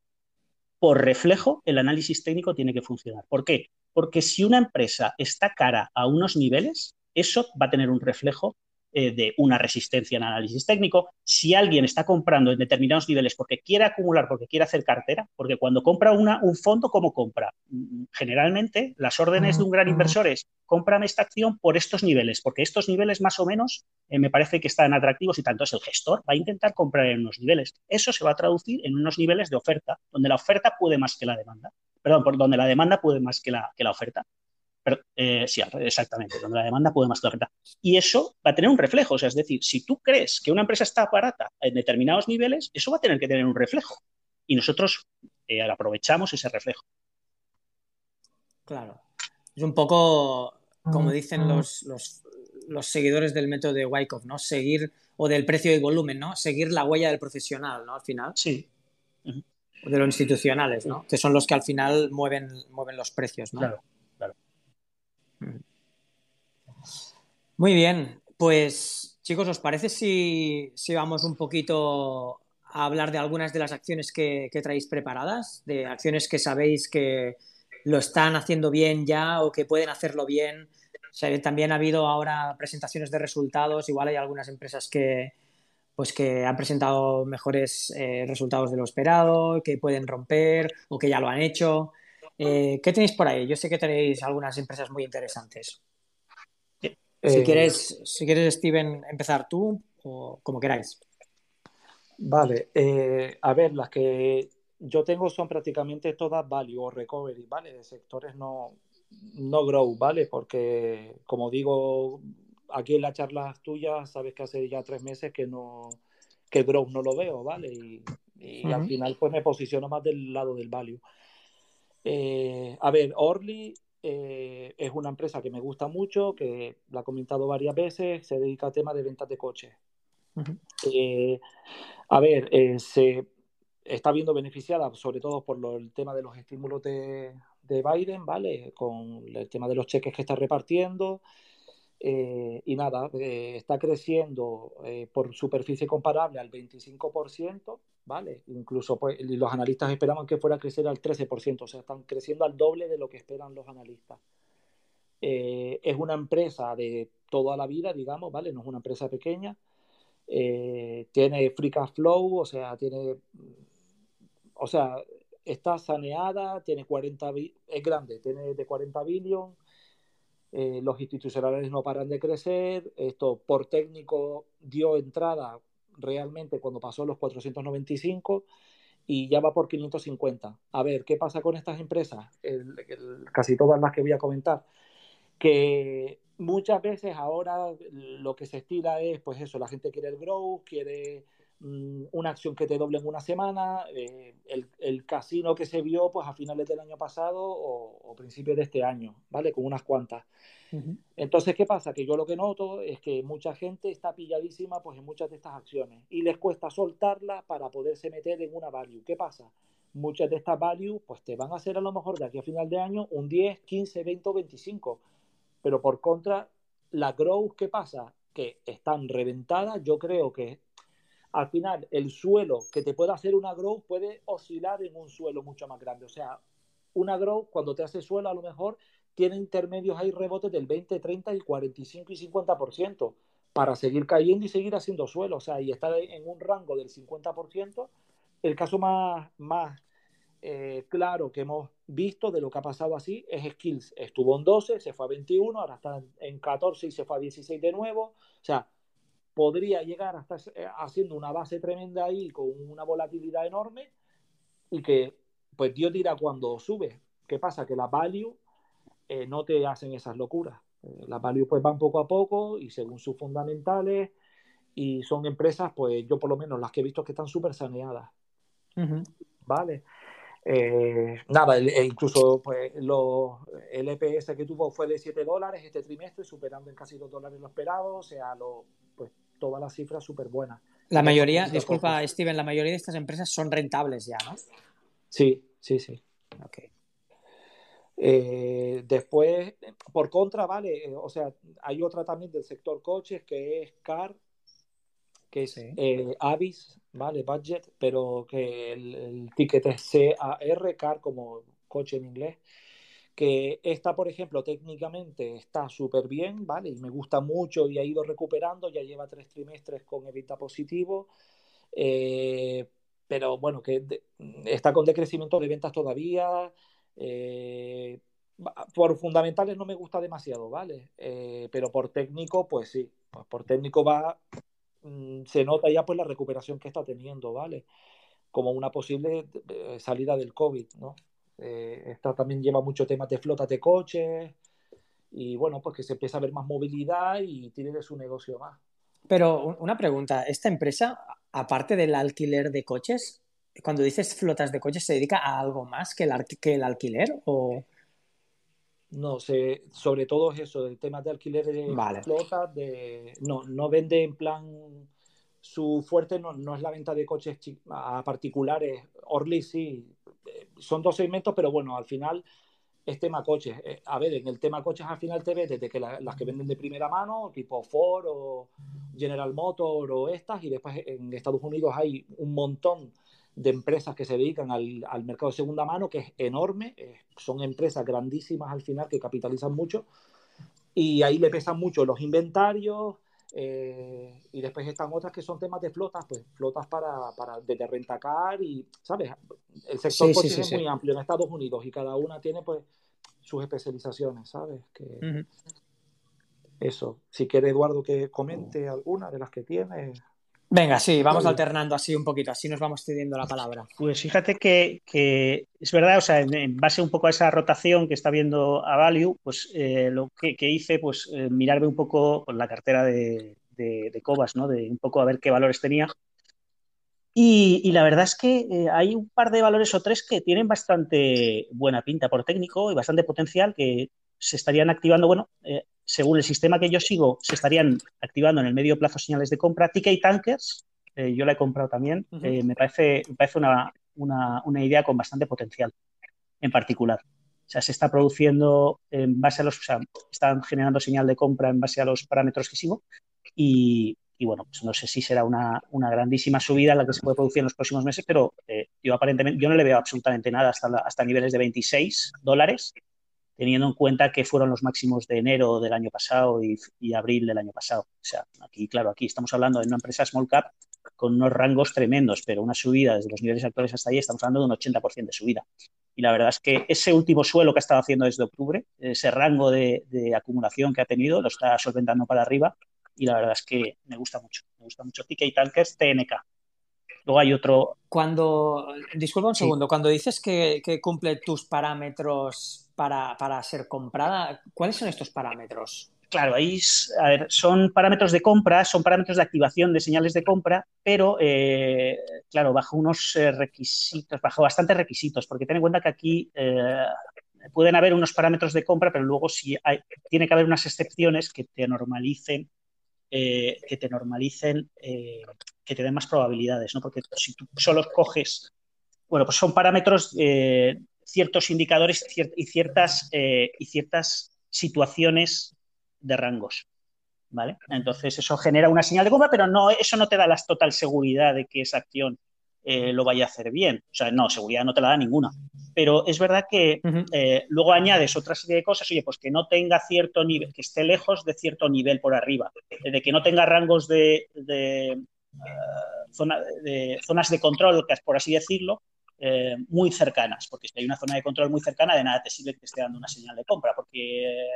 por reflejo, el análisis técnico tiene que funcionar. ¿Por qué? Porque si una empresa está cara a unos niveles, eso va a tener un reflejo eh, de una resistencia en análisis técnico. Si alguien está comprando en determinados niveles porque quiere acumular, porque quiere hacer cartera, porque cuando compra una, un fondo, ¿cómo compra? Mm, generalmente las órdenes de un gran inversor es cómprame esta acción por estos niveles, porque estos niveles más o menos eh, me parece que están atractivos y tanto es el gestor va a intentar comprar en unos niveles. Eso se va a traducir en unos niveles de oferta, donde la oferta puede más que la demanda. Perdón, por donde la demanda puede más que la, que la oferta. Eh, sí, exactamente, donde la demanda puede más que la oferta. Y eso va a tener un reflejo, o sea, es decir, si tú crees que una empresa está barata en determinados niveles, eso va a tener que tener un reflejo. Y nosotros eh, aprovechamos ese reflejo. Claro. Es un poco, como dicen los, los, seguidores del método de Wyckoff, ¿no? Seguir, o del precio y volumen, ¿no? Seguir la huella del profesional, ¿no? Al final. Sí. De los institucionales, ¿no? Que son los que al final mueven, mueven los precios, ¿no? Claro. Muy bien, pues chicos, ¿os parece si, vamos un poquito a hablar de algunas de las acciones que, traéis preparadas? De acciones que sabéis que lo están haciendo bien ya o que pueden hacerlo bien. también ha habido ahora presentaciones de resultados, igual hay algunas empresas que, pues que han presentado mejores eh, resultados de lo esperado, que pueden romper o que ya lo han hecho. Eh, ¿Qué tenéis por ahí? Yo sé que tenéis algunas empresas muy interesantes. Si, eh, quieres, si quieres, Steven, empezar tú o como queráis. Vale, eh, a ver, las que yo tengo son prácticamente todas value o recovery, ¿vale? De sectores no, no grow, ¿vale? Porque, como digo, aquí en las charlas tuyas, sabes que hace ya tres meses que no que el growth no lo veo, ¿vale? Y, al final pues me posiciono más del lado del value. Eh, a ver, Orly eh, es una empresa que me gusta mucho, que la he comentado varias veces, se dedica a temas de ventas de coches. Eh, a ver, se está viendo beneficiada sobre todo por el tema de los estímulos de, Biden, ¿vale? Con el tema de los cheques que está repartiendo. Eh, y nada, eh, está creciendo por superficie comparable al 25%, ¿vale? Incluso pues, los analistas esperaban que fuera a crecer al 13%, o sea, están creciendo al doble de lo que esperan los analistas. es una empresa de toda la vida, digamos, ¿vale? No es una empresa pequeña. tiene free cash flow, o sea, tiene o sea, está saneada, tiene 40, es grande, tiene de 40 billones, eh, los institucionales no paran de crecer, esto por técnico dio entrada realmente cuando pasó los 495 y ya va por 550. A ver, ¿qué pasa con estas empresas? casi todas las que voy a comentar, que muchas veces ahora lo que se estila es, pues eso, la gente quiere el growth, quiere una acción que te doble en una semana, eh, el, casino que se vio pues a finales del año pasado o, principios de este año, ¿vale? Con unas cuantas. Entonces, ¿qué pasa? Que yo lo que noto es que mucha gente está pilladísima pues en muchas de estas acciones y les cuesta soltarla para poderse meter en una value. ¿Qué pasa? Muchas de estas value pues te van a hacer a lo mejor de aquí a final de año un 10, 15, 20 o 25. Pero por contra, la growth, ¿qué pasa? Que están reventadas. Yo creo que al final el suelo que te puede hacer una grow puede oscilar en un suelo mucho más grande. O sea, una grow cuando te hace suelo a lo mejor tiene intermedios ahí rebotes del 20, 30 y 45 y 50% para seguir cayendo y seguir haciendo suelo. O sea, y estar en un rango del 50%. El caso más, más eh, claro que hemos visto de lo que ha pasado así es Skills. Estuvo en 12, se fue a 21, ahora está en 14 y se fue a 16 de nuevo. O sea, podría llegar a estar eh, haciendo una base tremenda ahí con una volatilidad enorme y que pues Dios dirá cuando sube. ¿Qué pasa? Que las value eh, no te hacen esas locuras. Eh, las value pues van poco a poco y según sus fundamentales y son empresas pues yo por lo menos las que he visto que están súper saneadas. ¿Vale? nada, incluso pues, el EPS que tuvo fue de 7 dólares este trimestre, superando en casi 2 dólares lo esperado, o sea, lo, todas las cifras súper buenas. La mayoría, disculpa Steven, la mayoría de estas empresas son rentables ya, ¿no? Sí, sí, sí. Okay. Eh, después, por contra, vale, eh, o sea, hay otra también del sector coches que es CAR, que es eh, Avis, ¿vale? Budget, pero que el, el ticket es CAR, CAR como coche en inglés que esta, por ejemplo, técnicamente está súper bien, ¿vale? Y me gusta mucho y ha ido recuperando, ya lleva tres trimestres con evita positivo, eh, pero bueno, que está con decrecimiento de ventas todavía. Eh, por fundamentales no me gusta demasiado, ¿vale? Eh, pero por técnico, pues sí, pues por técnico va, mm, se nota ya pues la recuperación que está teniendo, ¿vale? Como una posible salida del COVID, ¿no? Eh, esta también lleva mucho temas de flotas de coches y bueno, pues que se empieza a ver más movilidad y tiene de su negocio más. Pero una pregunta, ¿esta empresa, aparte del alquiler de coches, cuando dices flotas de coches, se dedica a algo más que el, que el alquiler o...? No sé, sobre todo es eso, el tema de alquiler de flotas, de... No, no vende en plan... Su fuerte no, no es la venta de coches a particulares. Orly sí, son dos segmentos, pero bueno, al final es tema coches. Eh, a ver, en el tema coches al final te ves desde que las que venden de primera mano, tipo Ford o General Motors o estas, y después en Estados Unidos hay un montón de empresas que se dedican al, mercado de segunda mano, que es enorme, eh, son empresas grandísimas al final que capitalizan mucho, y ahí le pesan mucho los inventarios, eh, y después están otras que son temas de flotas, pues flotas para, para desde rentacar y, ¿sabes? El sector es muy amplio en Estados Unidos y cada una tiene pues sus especializaciones, ¿sabes? Que, Eso. Si quiere Eduardo que comente alguna de las que tiene. Venga, sí, vamos alternando así un poquito, así nos vamos cediendo la palabra. Pues fíjate que, es verdad, o sea, en, base un poco a esa rotación que está viendo a Value, pues eh, lo que, hice, pues eh, mirarme un poco con la cartera de, de, Cobas, ¿no? De un poco a ver qué valores tenía. Y, la verdad es que eh, hay un par de valores o tres que tienen bastante buena pinta por técnico y bastante potencial que se estarían activando, bueno, según el sistema que yo sigo, se estarían activando en el medio plazo señales de compra. TK Tankers, eh, yo la he comprado también, eh, me parece, parece una, idea con bastante potencial en particular. O sea, se está produciendo en base a los, o sea, están generando señal de compra en base a los parámetros que sigo y, bueno, pues no sé si será una, grandísima subida la que se puede producir en los próximos meses, pero eh, yo aparentemente, yo no le veo absolutamente nada hasta, hasta niveles de 26 dólares, teniendo en cuenta que fueron los máximos de enero del año pasado y, y abril del año pasado. O sea, aquí, claro, aquí estamos hablando de una empresa small cap con unos rangos tremendos, pero una subida desde los niveles actuales hasta ahí, estamos hablando de un 80% de subida. Y la verdad es que ese último suelo que ha estado haciendo desde octubre, ese rango de, acumulación que ha tenido, lo está solventando para arriba y la verdad es que me gusta mucho. Me gusta mucho TK Tankers TNK. Luego hay otro. Cuando. Disculpa un segundo. Cuando dices que, cumple tus parámetros para, para, ser comprada, ¿cuáles son estos parámetros? Claro, ahí son parámetros de compra, son parámetros de activación de señales de compra, pero eh, claro, bajo unos eh, requisitos, bajo bastantes requisitos, porque ten en cuenta que aquí eh, pueden haber unos parámetros de compra, pero luego sí hay, tiene que haber unas excepciones que te normalicen, que te normalicen, que te den más probabilidades, ¿no? Porque si tú solo coges, bueno, pues son parámetros, ciertos indicadores y ciertas, y ciertas situaciones de rangos. ¿Vale? Entonces eso genera una señal de compra, pero no, eso no te da la total seguridad de que esa acción eh, lo vaya a hacer bien. O sea, no, seguridad no te la da ninguna. Pero es verdad que eh, luego añades otra serie de cosas, oye, pues que no tenga cierto nivel, que esté lejos de cierto nivel por arriba, de que no tenga rangos de, de, eh, de zonas de control, por así decirlo, muy cercanas, porque si hay una zona de control muy cercana, de nada te sirve que te esté dando una señal de compra, porque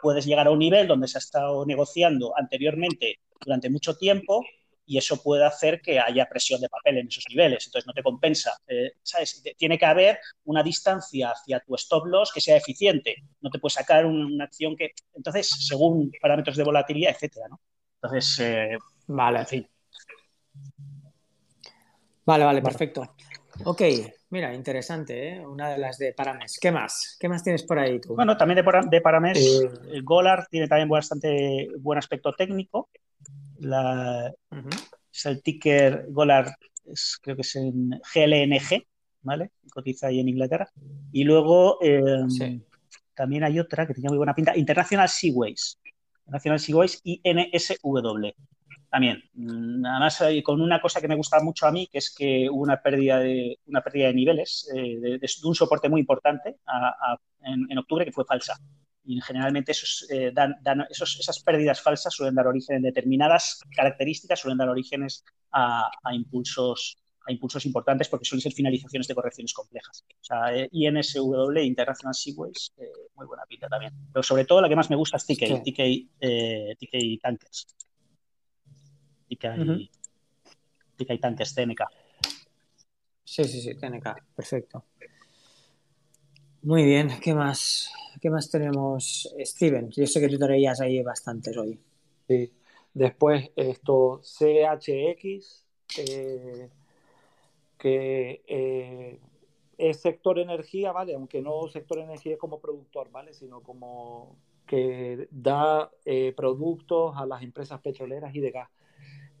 puedes llegar a un nivel donde se ha estado negociando anteriormente durante mucho tiempo y eso puede hacer que haya presión de papel en esos niveles. Entonces no te compensa. Eh, ¿sabes? Tiene que haber una distancia hacia tu stop loss que sea eficiente. No te puedes sacar una acción que. Entonces, según parámetros de volatilidad, etcétera, ¿no? Entonces, eh, vale, en fin. Vale, vale, perfecto. Ok, mira, interesante, ¿eh? Una de las de Parames. ¿Qué más? ¿Qué más tienes por ahí tú? Bueno, también de, de Parames, eh, el Golar tiene también bastante buen aspecto técnico. La, Es el ticker Golar, creo que es en GLNG, ¿vale? Cotiza ahí en Inglaterra. Y luego em, también hay otra que tenía muy buena pinta, International Seaways. International Seaways INSW también. Nada más con una cosa que me gusta mucho a mí, que es que hubo una pérdida de, una pérdida de niveles, eh, de, un soporte muy importante en, octubre que fue falsa. Y generalmente esos, eh, dan, esas pérdidas falsas suelen dar origen en determinadas características, suelen dar orígenes a, impulsos a impulsos importantes porque suelen ser finalizaciones de correcciones complejas. O sea, eh, INSW, International Seaways, muy buena pinta también. Pero sobre todo la que más me gusta es TK, TK Tankers y que hay, y que hay tanques TNK. Sí, sí, sí, TNK, perfecto. Muy bien, ¿qué más? ¿Qué más tenemos, Steven? Yo sé que tú traías ahí bastantes hoy. Sí. Después esto, CHX, eh, que eh, es sector energía, ¿vale? Aunque no sector energía como productor, ¿vale? Sino como que da eh, productos a las empresas petroleras y de gas.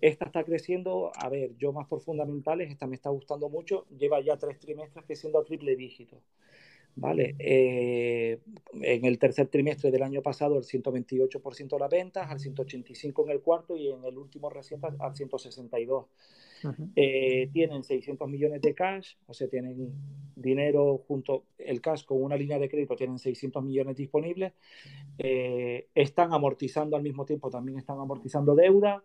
Esta está creciendo, a ver, yo más por fundamentales, esta me está gustando mucho, lleva ya tres trimestres creciendo a triple dígito. ¿Vale? Eh, en el tercer trimestre del año pasado el 128% de las ventas, al 185% en el cuarto y en el último reciente al 162%. Eh, tienen 600 millones de cash, o sea, tienen dinero junto, el cash con una línea de crédito, tienen 600 millones disponibles. Eh, están amortizando al mismo tiempo, también están amortizando deuda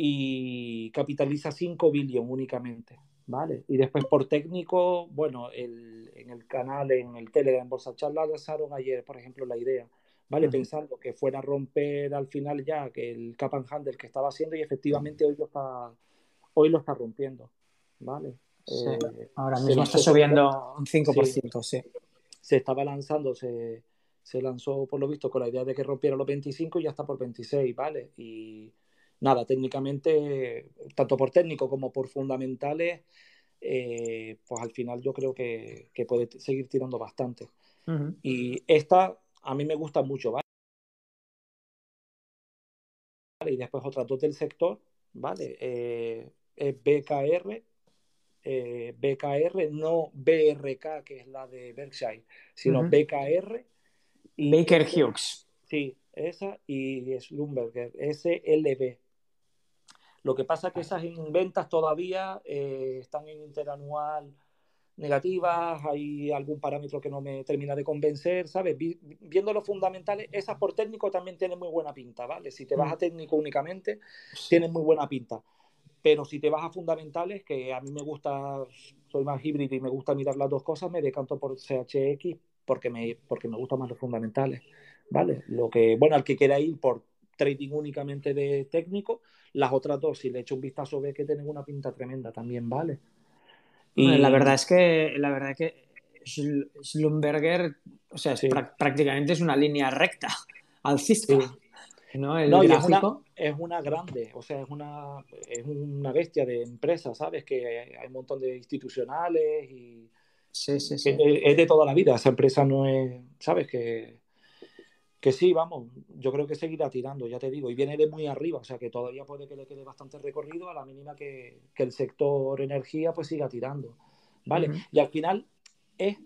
y capitaliza 5 billones únicamente, ¿vale? Y después por técnico, bueno, el, en el canal, en el Telegram, Bolsa Charla, lanzaron ayer, por ejemplo, la idea, ¿vale? Pensando que fuera a romper al final ya que el cap and handle que estaba haciendo y efectivamente hoy lo está, hoy lo está rompiendo, ¿vale? Eh, Ahora mismo está subiendo un 5%, sí. Se estaba lanzando, se, se lanzó por lo visto con la idea de que rompiera los 25 y ya está por 26, ¿vale? Y nada, técnicamente, tanto por técnico como por fundamentales, eh, pues al final yo creo que, puede seguir tirando bastante. Y esta a mí me gusta mucho, ¿vale? Y después otras dos del sector, ¿vale? Eh, es BKR, eh, BKR, no BRK, que es la de Berkshire, sino BKR. Y Baker Hughes. Sí, esa y Slumberger, SLB. Lo que pasa es que esas en ventas todavía eh, están en interanual negativas, hay algún parámetro que no me termina de convencer, ¿sabes? viendo los fundamentales, esas por técnico también tienen muy buena pinta, ¿vale? Si te vas a mm. técnico únicamente, tienen muy buena pinta. Pero si te vas a fundamentales, que a mí me gusta, soy más híbrido y me gusta mirar las dos cosas, me decanto por CHX porque me, porque me gustan más los fundamentales, ¿vale? Lo que, bueno, al que quiera ir por trading únicamente de técnico, las otras dos, si le echo un vistazo, ve que tienen una pinta tremenda también, ¿vale? Y la verdad es que, la verdad que Schlumberger, o sea, prácticamente es una línea recta alcista. ¿no? El gráfico. Es, una, grande, o sea, es una, es una bestia de empresa, ¿sabes? Que hay un montón de institucionales y. Sí, sí, sí. Es, de toda la vida, esa empresa no es, ¿sabes? Que, que sí, vamos, yo creo que seguirá tirando, ya te digo, y viene de muy arriba, o sea que todavía puede que le quede bastante recorrido a la mínima que, el sector energía pues siga tirando, ¿vale? Y al final es,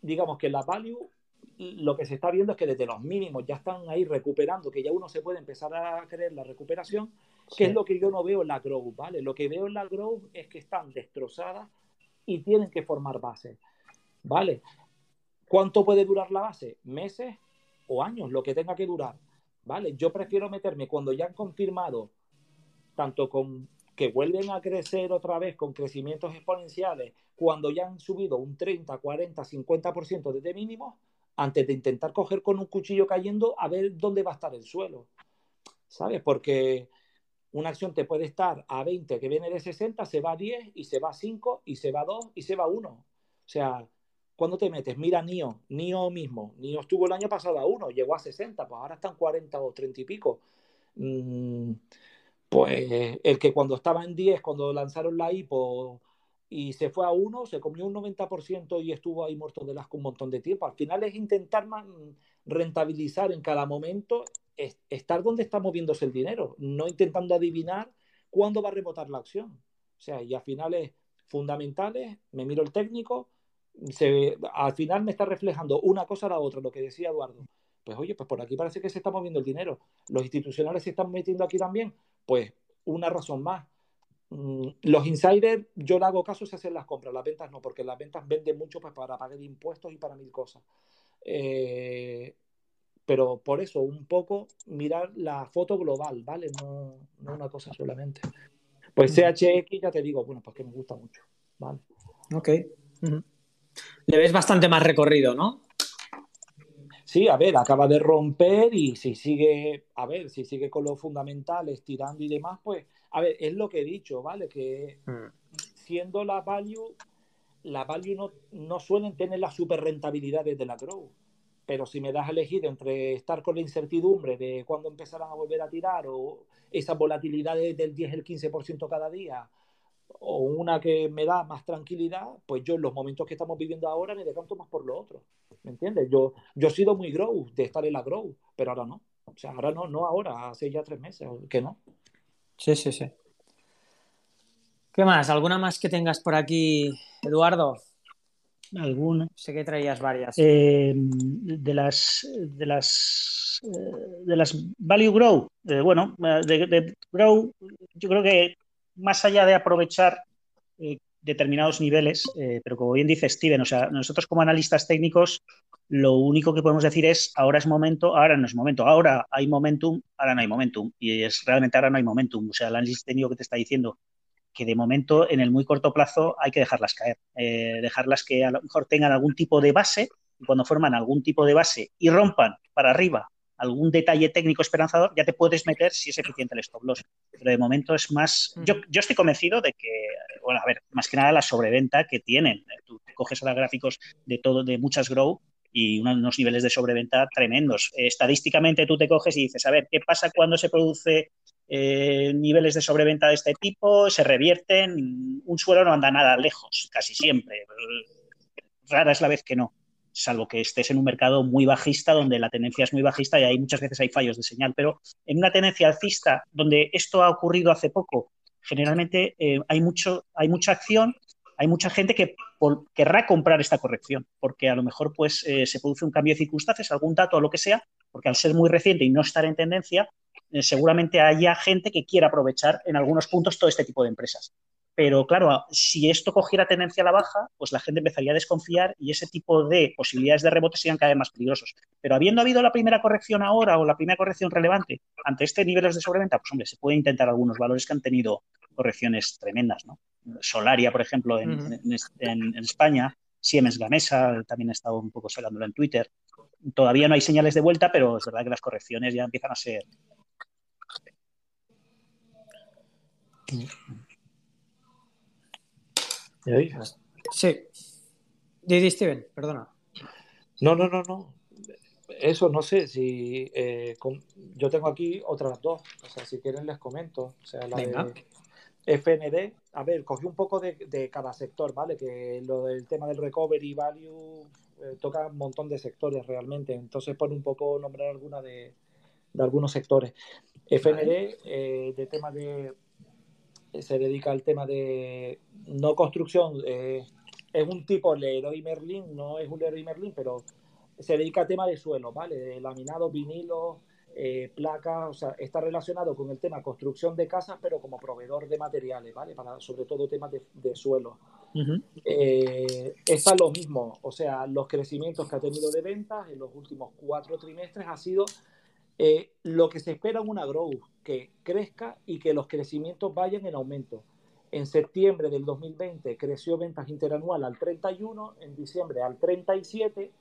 digamos que la value, lo que se está viendo es que desde los mínimos ya están ahí recuperando, que ya uno se puede empezar a creer la recuperación, que es lo que yo no veo en la growth, ¿vale? Lo que veo en la growth es que están destrozadas y tienen que formar base, ¿vale? ¿Cuánto puede durar la base? ¿Meses? O años, lo que tenga que durar. ¿Vale? Yo prefiero meterme cuando ya han confirmado, tanto con que vuelven a crecer otra vez con crecimientos exponenciales, cuando ya han subido un 30, 40, 50% desde mínimo, antes de intentar coger con un cuchillo cayendo a ver dónde va a estar el suelo. ¿Sabes? Porque una acción te puede estar a 20 que viene de 60, se va a 10 y se va a 5 y se va a 2 y se va a 1. O sea, cuando te metes, mira NIO, NIO mismo, NIO estuvo el año pasado a 1, llegó a 60, pues ahora están 40 o 30 y pico. Mm, pues el que cuando estaba en 10, cuando lanzaron la IPO y se fue a 1, se comió un 90% y estuvo ahí muerto de asco un montón de tiempo. Al final es intentar rentabilizar en cada momento, estar donde está moviéndose el dinero, no intentando adivinar cuándo va a rebotar la acción. O sea, y al final es fundamentales, me miro el técnico, se, al final me está reflejando una cosa a la otra, lo que decía Eduardo. Pues oye, pues por aquí parece que se está moviendo el dinero. Los institucionales se están metiendo aquí también. Pues una razón más. Mm, los insiders, yo le hago caso si hacen las compras, las ventas no, porque las ventas venden mucho pues, para pagar impuestos y para mil cosas. Eh, pero por eso, un poco mirar la foto global, ¿vale? No, no una cosa solamente. Pues CHX, ya te digo, bueno, pues que me gusta mucho, ¿vale? Ok le ves bastante más recorrido, ¿no? Sí, a ver, acaba de romper y si sigue, a ver, si sigue con los fundamentales, tirando y demás, pues, a ver, es lo que he dicho, ¿vale? Que mm. siendo la value, la value no, no suelen tener las super rentabilidades de la grow. Pero si me das a elegir entre estar con la incertidumbre de cuándo empezarán a volver a tirar o esas volatilidades del 10, el 15% cada día, o una que me da más tranquilidad, pues yo en los momentos que estamos viviendo ahora me decanto más por lo otro. ¿Me entiendes? Yo, yo he sido muy grow, de estar en la grow, pero ahora no. O sea, ahora no, no ahora, hace ya tres meses, que no. Sí, sí, sí. ¿Qué más? ¿Alguna más que tengas por aquí, Eduardo? Alguna. Sé que traías varias. Eh, de las de las eh, de las value grow, eh, bueno, de, grow, yo creo que más allá de aprovechar eh, determinados niveles, eh, pero como bien dice Steven, o sea, nosotros como analistas técnicos, lo único que podemos decir es ahora es momento, ahora no es momento, ahora hay momentum, ahora no hay momentum, y es realmente ahora no hay momentum. O sea, el análisis técnico que te está diciendo que de momento en el muy corto plazo hay que dejarlas caer, eh, dejarlas que a lo mejor tengan algún tipo de base, y cuando forman algún tipo de base y rompan para arriba algún detalle técnico esperanzador, ya te puedes meter si es eficiente el stop loss. Pero de momento es más. Yo, yo estoy convencido de que, bueno, a ver, más que nada la sobreventa que tienen. Tú coges ahora gráficos de todo, de muchas grow y unos niveles de sobreventa tremendos. estadísticamente tú te coges y dices, a ver, ¿qué pasa cuando se produce eh, niveles de sobreventa de este tipo? Se revierten, un suelo no anda nada lejos, casi siempre. Rara es la vez que no salvo que estés en un mercado muy bajista, donde la tendencia es muy bajista y ahí muchas veces hay fallos de señal. Pero en una tendencia alcista, donde esto ha ocurrido hace poco, generalmente eh, hay, mucho, hay mucha acción, hay mucha gente que querrá comprar esta corrección, porque a lo mejor pues, eh, se produce un cambio de circunstancias, algún dato o lo que sea, porque al ser muy reciente y no estar en tendencia, eh, seguramente haya gente que quiera aprovechar en algunos puntos todo este tipo de empresas. Pero claro, si esto cogiera tendencia a la baja, pues la gente empezaría a desconfiar y ese tipo de posibilidades de rebote serían cada vez más peligrosos. Pero habiendo habido la primera corrección ahora o la primera corrección relevante ante este niveles de sobreventa, pues hombre, se puede intentar algunos valores que han tenido correcciones tremendas, ¿no? Solaria, por ejemplo, en, España, Siemens Gamesa, también he estado un poco sacándolo en Twitter. Todavía no hay señales de vuelta, pero es verdad que las correcciones ya empiezan a ser Sí. Didi Steven, perdona. No, no, no, no. Eso no sé si eh, yo tengo aquí otras dos. O sea, si quieren les comento. O sea, la de FND. A ver, cogí un poco de, cada sector, ¿vale? Que lo del tema del recovery value eh, toca un montón de sectores realmente. Entonces, por un poco nombrar alguna de, algunos sectores. FND, eh, de tema de se dedica al tema de no construcción, eh, es un tipo Leroy Merlin, no es un Leroy Merlin, pero se dedica al tema de suelo, ¿vale? De laminado, vinilo, eh, placas, o sea, está relacionado con el tema construcción de casas, pero como proveedor de materiales, ¿vale? Para sobre todo temas de, suelo. Eh, está lo mismo, o sea, los crecimientos que ha tenido de ventas en los últimos cuatro trimestres ha sido eh, lo que se espera en una growth, que crezca y que los crecimientos vayan en aumento. En septiembre del 2020 creció ventas interanual al 31, en diciembre al 37,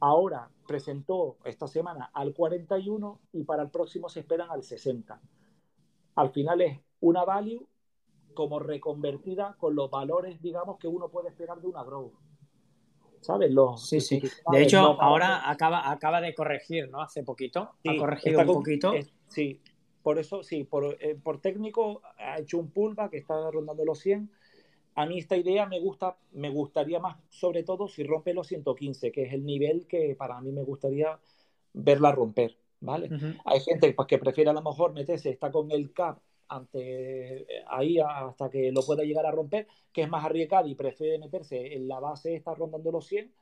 ahora presentó esta semana al 41 y para el próximo se esperan al 60. Al final es una value como reconvertida con los valores, digamos, que uno puede esperar de una growth. ¿Sabes? sí, sí. De hecho, ahora acaba, acaba de corregir, ¿no? Hace poquito. ha corregido un poquito. sí, por eso, sí, por, eh, por técnico ha hecho un pullback que está rondando los 100. A mí esta idea me gusta, me gustaría más, sobre todo si rompe los 115, que es el nivel que para mí me gustaría verla romper, ¿vale? Hay gente pues, que prefiere a lo mejor meterse, está con el cap ante eh, ahí hasta que lo pueda llegar a romper, que es más arriesgado y prefiere meterse en la base está rondando los 100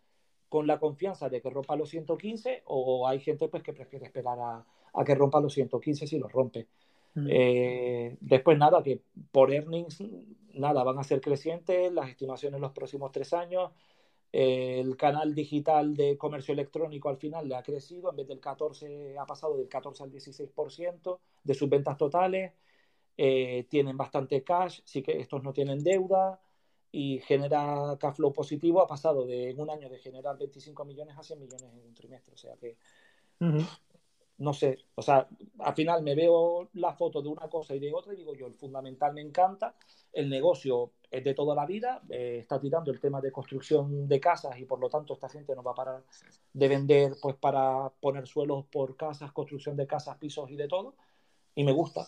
con la confianza de que rompa los 115 o hay gente pues que prefiere esperar a, que rompa los 115 si los rompe. Mm. Eh, después nada, que por earnings nada, van a ser crecientes las estimaciones en los próximos tres años. el canal digital de comercio electrónico al final le ha crecido, en vez del 14, ha pasado del 14 al 16% de sus ventas totales. Eh, tienen bastante cash, sí que estos no tienen deuda y genera cash flow positivo. Ha pasado de en un año de generar 25 millones a 100 millones en un trimestre. O sea que, no sé, o sea, al final me veo la foto de una cosa y de otra y digo yo, el fundamental me encanta, el negocio es de toda la vida, eh, está tirando el tema de construcción de casas y por lo tanto esta gente no va a parar de vender pues para poner suelos por casas, construcción de casas, pisos y de todo. Y me gusta.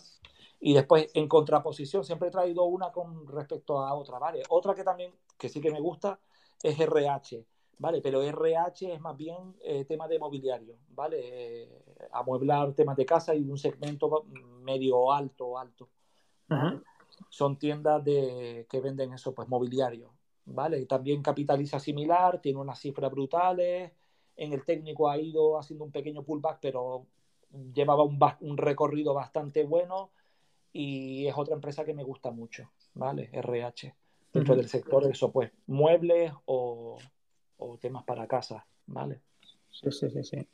Y después, en contraposición, siempre he traído una con respecto a otra, ¿vale? Otra que también, que sí que me gusta, es RH, ¿vale? Pero RH es más bien eh, tema de mobiliario, ¿vale? Eh, amueblar temas de casa y un segmento medio alto, alto. Son tiendas de, que venden eso, pues mobiliario, ¿vale? También capitaliza similar, tiene unas cifras brutales. En el técnico ha ido haciendo un pequeño pullback, pero llevaba un, un recorrido bastante bueno y es otra empresa que me gusta mucho, ¿vale? RH. Dentro del sector de eso, pues, muebles o, temas para casa, ¿vale? Sí, sí, sí, sí.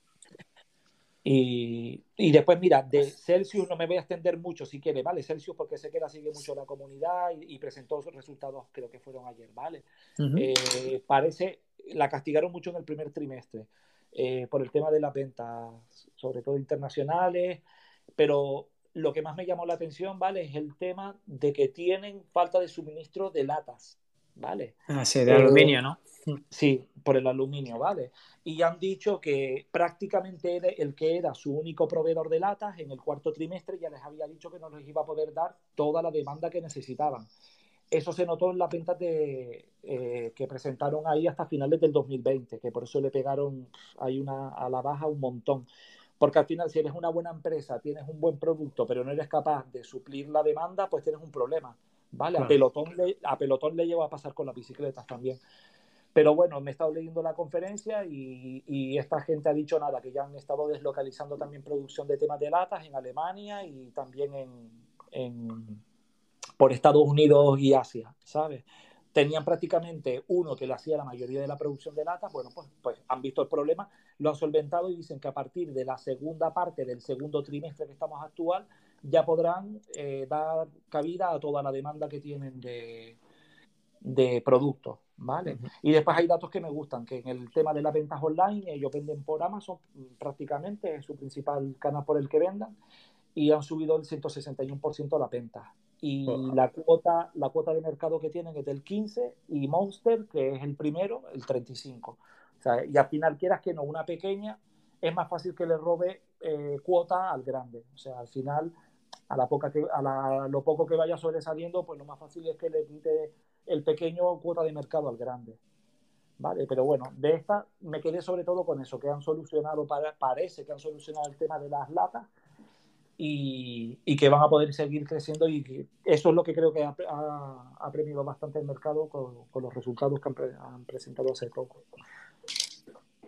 Y, y, después, mira, de Celsius no me voy a extender mucho si quiere, ¿vale? Celsius porque sé que la sigue mucho la comunidad y, presentó sus resultados, creo que fueron ayer, ¿vale? Eh, parece, la castigaron mucho en el primer trimestre eh, por el tema de las ventas, sobre todo internacionales, pero lo que más me llamó la atención, ¿vale? Es el tema de que tienen falta de suministro de latas, ¿vale? Ah, sí, de aluminio, ¿no? Sí, por el aluminio, ¿vale? Y han dicho que prácticamente el que era su único proveedor de latas en el cuarto trimestre ya les había dicho que no les iba a poder dar toda la demanda que necesitaban. Eso se notó en las ventas de, eh, que presentaron ahí hasta finales del 2020, que por eso le pegaron ahí una, a la baja un montón. Porque al final, si eres una buena empresa, tienes un buen producto, pero no eres capaz de suplir la demanda, pues tienes un problema. ¿vale? A, pelotón le, a pelotón le lleva a pasar con las bicicletas también. Pero bueno, me he estado leyendo la conferencia y, esta gente ha dicho nada, que ya han estado deslocalizando también producción de temas de latas en Alemania y también en, por Estados Unidos y Asia, ¿sabes? Tenían prácticamente uno que le hacía la mayoría de la producción de latas, bueno, pues, pues han visto el problema, lo han solventado y dicen que a partir de la segunda parte del segundo trimestre que estamos actual, ya podrán eh, dar cabida a toda la demanda que tienen de, de productos. ¿vale? Y después hay datos que me gustan, que en el tema de las ventas online, ellos venden por Amazon prácticamente, es su principal canal por el que vendan, y han subido el 161% la venta. Y la, cuota, la cuota de mercado que tienen es del 15 y Monster, que es el primero, el 35. O sea, y al final quieras que no, una pequeña es más fácil que le robe eh, cuota al grande. O sea, al final, a, la poca que, a lo poco que vaya sobresaliendo, pues lo más fácil es que le quite el pequeño cuota de mercado al grande. ¿Vale? Pero bueno, de esta me quedé sobre todo con eso, que han solucionado, parece que han solucionado el tema de las latas y, que van a poder seguir creciendo y eso es lo que creo que ha, ha, premiado bastante el mercado con, los resultados que han, presentado hace poco.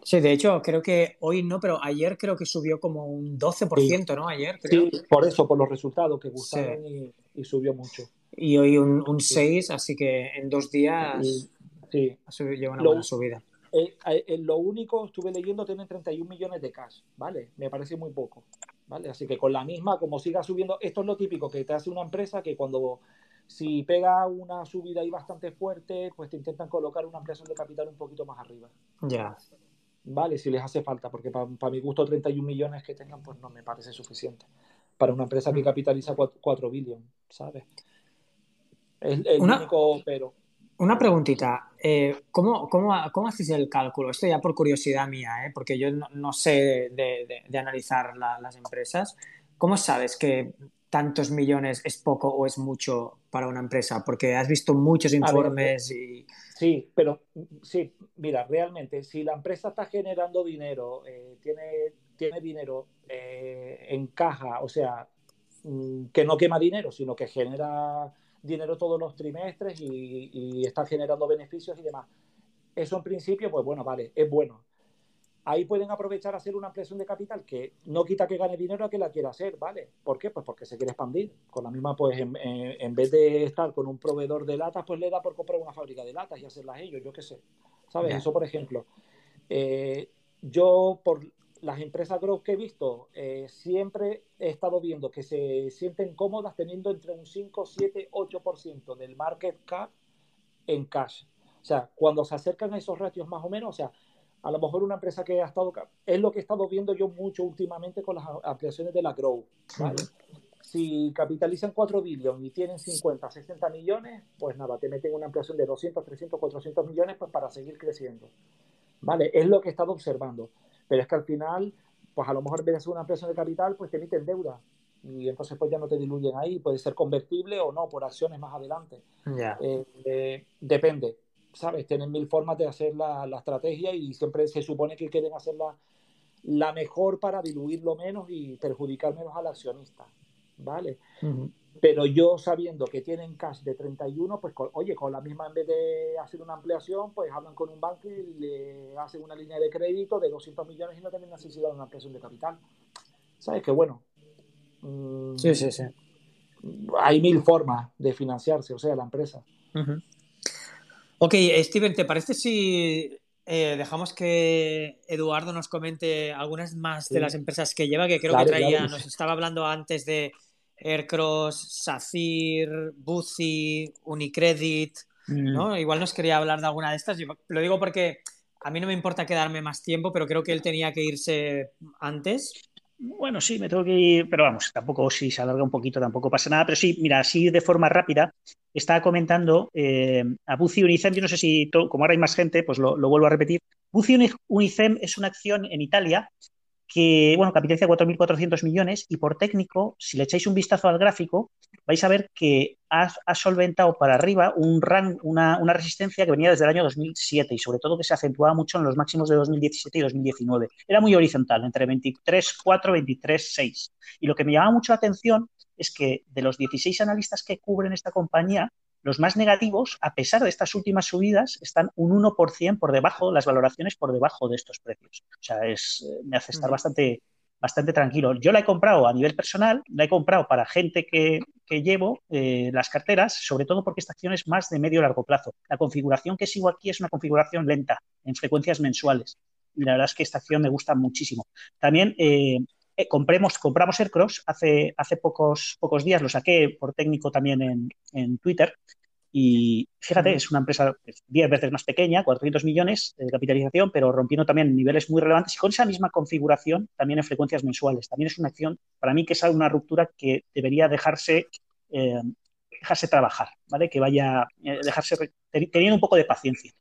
Sí, de hecho, creo que hoy no, pero ayer creo que subió como un 12%, ¿no? Ayer, Sí, por eso, por los resultados que gustaron y subió mucho y hoy un, un 6, así que en dos días sí. lleva una buena subida. Eh, eh, lo único, estuve leyendo, tienen 31 millones de cash, ¿vale? Me parece muy poco, ¿vale? Así que con la misma, como siga subiendo, esto es lo típico que te hace una empresa que cuando si pega una subida ahí bastante fuerte, pues te intentan colocar una ampliación de capital un poquito más arriba. Ya. Vale, si les hace falta, porque para, mi gusto 31 millones que tengan, pues no me parece suficiente. Para una empresa que mm. capitaliza 4, 4 billones, ¿sabes? una, pero. Una preguntita. Eh, ¿cómo, cómo, cómo, haces el cálculo? Esto ya por curiosidad mía, ¿eh? porque yo no, sé de, analizar las empresas. ¿Cómo sabes que tantos millones es poco o es mucho para una empresa? Porque has visto muchos informes y... Sí, pero sí, mira, realmente, si la empresa está generando dinero, eh, tiene, tiene dinero en caja, o sea, mm, que no quema dinero, sino que genera dinero todos los trimestres y, y generando beneficios y demás. Eso en principio, pues bueno, vale, es bueno. Ahí pueden aprovechar a hacer una ampliación de capital que no quita que gane dinero a que la quiera hacer, ¿vale? ¿Por qué? Pues porque se quiere expandir. Con la misma, pues en, vez de estar con un proveedor de latas, pues le da por comprar una fábrica de latas y hacerlas ellos, yo qué sé. ¿Sabes? Eso, por ejemplo. Eh, yo, por las empresas growth que he visto, eh, siempre he estado viendo que se sienten cómodas teniendo entre un 5, 7, 8% del market cap en cash. O sea, cuando se acercan a esos ratios más o menos, o sea, a lo mejor una empresa que ha estado, es lo que he estado viendo yo mucho últimamente con las ampliaciones de la Grow, ¿vale? Si capitalizan 4 billones y tienen 50, 60 millones, pues nada, te meten una ampliación de 200, 300, 400 millones pues para seguir creciendo, ¿vale? Es lo que he estado observando. Pero es que al final, pues a lo mejor en vez de ser una empresa de capital, pues te emiten deuda. Y entonces pues ya no te diluyen ahí. Puede ser convertible o no por acciones más adelante. Eh, eh, depende. ¿Sabes? Tienen mil formas de hacer la, estrategia y siempre se supone que quieren hacerla la mejor para diluirlo menos y perjudicar menos al accionista. ¿Vale? Pero yo sabiendo que tienen cash de 31, pues oye, con la misma en vez de hacer una ampliación, pues hablan con un banco y le hacen una línea de crédito de 200 millones y no tienen necesidad de una ampliación de capital. ¿Sabes? Que bueno. Mm, sí, sí, sí. Hay mil formas de financiarse, o sea, la empresa. Ok, Steven, ¿te parece si eh, dejamos que Eduardo nos comente algunas más de las empresas que lleva, que creo que traía, nos estaba hablando antes de Aircross, SACIR, Buzi, Unicredit, ¿no? Mm. Igual nos quería hablar de alguna de estas. lo digo porque a mí no me importa quedarme más tiempo, pero creo que él tenía que irse antes. Bueno, sí, me tengo que ir, pero vamos, tampoco si se alarga un poquito tampoco pasa nada, pero sí, mira, así de forma rápida, estaba comentando eh, a Buzi Unicem, yo no sé si, como ahora hay más gente, pues lo, lo vuelvo a repetir. Buzi Unicem es una acción en Italia que, bueno, capitaliza 4.400 millones y por técnico, si le echáis un vistazo al gráfico, vais a ver que ha, solventado para arriba un una, una, resistencia que venía desde el año 2007 y sobre todo que se acentuaba mucho en los máximos de 2017 y 2019. Era muy horizontal, entre 23.4 y 23.6. Y lo que me llamaba mucho la atención es que de los 16 analistas que cubren esta compañía, los más negativos, a pesar de estas últimas subidas, están un 1% por debajo, las valoraciones por debajo de estos precios. O sea, es, eh, me hace estar bastante, bastante tranquilo. Yo la he comprado a nivel personal, la he comprado para gente que, llevo eh, las carteras, sobre todo porque esta acción es más de medio largo plazo. La configuración que sigo aquí es una configuración lenta, en frecuencias mensuales. Y la verdad es que esta acción me gusta muchísimo. También eh, compremos, compramos Aircross hace, hace pocos, pocos días, lo saqué por técnico también en, en Twitter. Y fíjate, es una empresa 10 veces más pequeña, 400 millones de capitalización, pero rompiendo también niveles muy relevantes y con esa misma configuración también en frecuencias mensuales. También es una acción, para mí, que es una ruptura que debería dejarse, eh, dejarse trabajar, ¿vale? Que vaya, eh, dejarse, teniendo un poco de paciencia.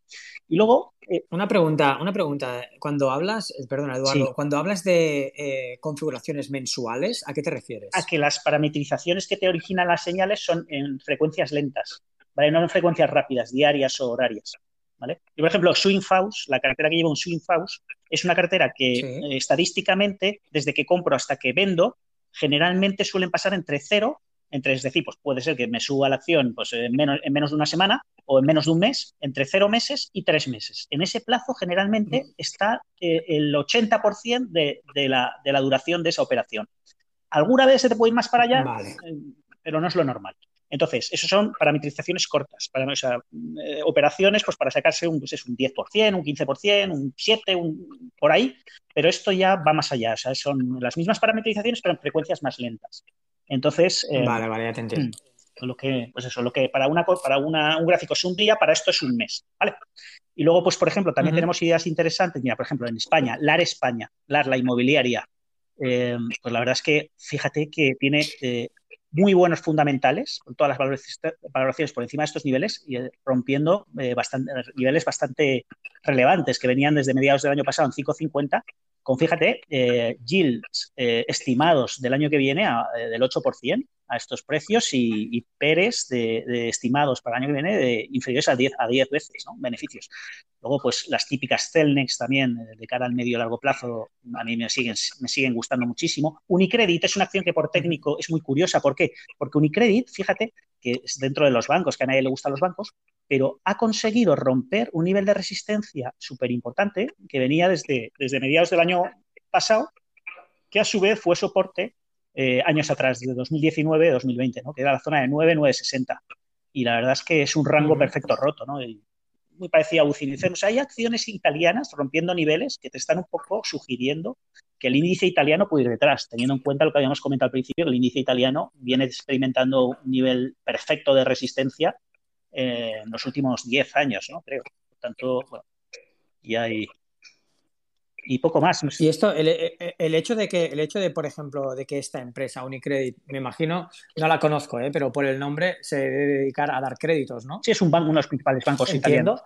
Y luego... Eh, una pregunta, una pregunta. Cuando hablas, perdona Eduardo, cuando hablas de configuraciones mensuales, ¿a qué te refieres? A que las parametrizaciones que te originan las señales son en frecuencias lentas. ¿vale? No en frecuencias rápidas, diarias o horarias. ¿vale? Y, por ejemplo, Swing la cartera que lleva un Swing es una cartera que eh, estadísticamente, desde que compro hasta que vendo, generalmente suelen pasar entre cero, entre, es decir, pues puede ser que me suba la acción pues, en, menos, en menos de una semana o en menos de un mes, entre cero meses y tres meses. En ese plazo generalmente está eh, el 80% de, de, la, de la duración de esa operación. Alguna vez se te puede ir más para allá, eh, pero no es lo normal. Entonces, eso son parametrizaciones cortas, para, eh, operaciones pues, para sacarse un, pues, un 10%, un 15%, un 7%, un, por ahí, pero esto ya va más allá, o sea, son las mismas parametrizaciones, pero en frecuencias más lentas. Entonces... Eh, vale, vale, ya te entiendo. Mm, lo que, pues eso, lo que para, una, para una, un gráfico es un día, para esto es un mes, ¿vale? Y luego, pues, por ejemplo, también tenemos ideas interesantes. Mira, por ejemplo, en España, LAR España, LAR, la inmobiliaria. Eh, pues la verdad es que fíjate que tiene muy buenos fundamentales, con todas las valoraciones por encima de estos niveles y eh, rompiendo eh, niveles bastante relevantes que venían desde mediados del año pasado en 5,50 con, fíjate, eh, yields estimados del año que viene del 8% a estos precios y, y Pérez de, estimados para el año que viene de inferiores a 10, a 10 veces, ¿no? Beneficios. Luego, pues las típicas Celnex también eh, de cara al medio y largo plazo a mí me siguen, me siguen gustando muchísimo. Unicredit es una acción que por técnico es muy curiosa. ¿Por qué? Porque Unicredit, fíjate, que es dentro de los bancos, que a nadie le gustan los bancos, pero ha conseguido romper un nivel de resistencia súper importante que venía desde, desde mediados del año pasado, que a su vez fue soporte eh, años atrás, de 2019-2020, ¿no? que era la zona de 9-960. Y la verdad es que es un rango perfecto roto, ¿no? muy parecido a UCI. O sea, hay acciones italianas rompiendo niveles que te están un poco sugiriendo que el índice italiano puede ir detrás, teniendo en cuenta lo que habíamos comentado al principio, que el índice italiano viene experimentando un nivel perfecto de resistencia eh, en los últimos 10 años, ¿no? Creo. Por tanto, bueno, y hay, y poco más. Y esto, el, hecho de que, el hecho de, por ejemplo, de que esta empresa, Unicredit, me imagino, no la conozco, ¿eh? pero por el nombre se debe dedicar a dar créditos, ¿no? Sí, es un banco, uno de los principales bancos italianos.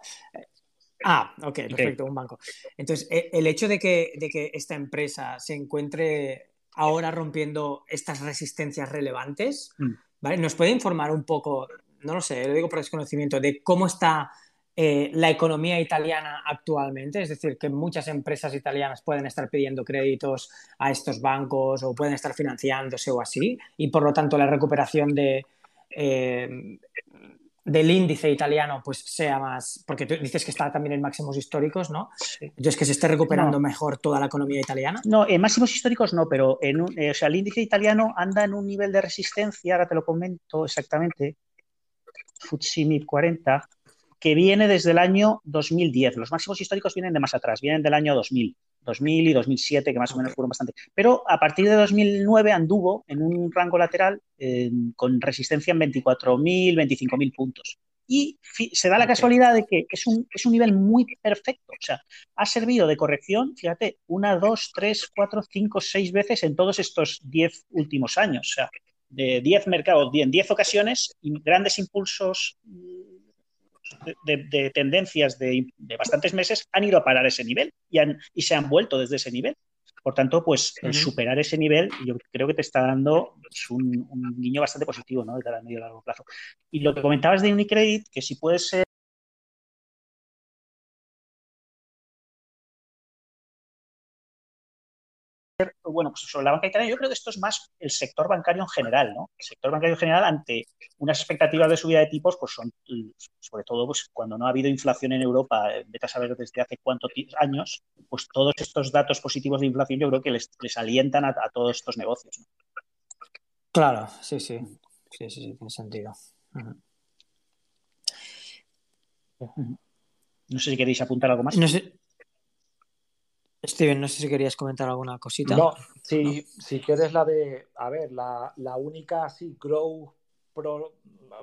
Ah, ok, perfecto, un banco. Entonces, e, el hecho de que, de que esta empresa se encuentre ahora rompiendo estas resistencias relevantes, mm. ¿vale? ¿Nos puede informar un poco, no lo sé, lo digo por desconocimiento, de cómo está eh, la economía italiana actualmente, es decir, que muchas empresas italianas pueden estar pidiendo créditos a estos bancos o pueden estar financiándose o así, y por lo tanto la recuperación de, eh, del índice italiano pues sea más, porque tú dices que está también en máximos históricos, ¿no? Entonces que se esté recuperando mejor toda la economía italiana. No, en máximos históricos no, pero en eh, o sea, el índice italiano anda en un nivel de resistencia, ahora te lo comento exactamente, FTSE 40, que viene desde el año 2010. Los máximos históricos vienen de más atrás, vienen del año 2000. 2000 y 2007, que más o menos fueron bastante. Pero a partir de 2009 anduvo en un rango lateral con resistencia en 24.000, 25.000 puntos. Y se da la casualidad de que es un, es un nivel muy perfecto. O sea, ha servido de corrección, fíjate, una, dos, tres, cuatro, cinco, seis veces en todos estos diez últimos años. O sea, de 10 mercados, en 10 ocasiones, grandes impulsos de, tendencias de, bastantes meses han ido a parar ese nivel y, han, y se han vuelto desde ese nivel. Por tanto, pues el superar ese nivel, yo creo que te está dando pues, un, un, guiño bastante positivo, ¿no? De cara a medio y largo plazo. Y lo que comentabas de Unicredit, que si puede ser bueno, pues sobre la banca italiana, yo creo que esto es más el sector bancario en general, ¿no? El sector bancario en general ante unas expectativas de subida de tipos, pues son, sobre todo, pues cuando no ha habido inflación en Europa, eh, vete a saber desde hace cuántos años, pues todos estos datos positivos de inflación yo creo que les, alientan a, todos estos negocios. Claro, sí, sí, sí, sí, tiene sentido. No sé si queréis apuntar algo más. No sé. Steven, no sé si querías comentar alguna cosita. No, si, si quieres la de, a ver, la, única así, Grow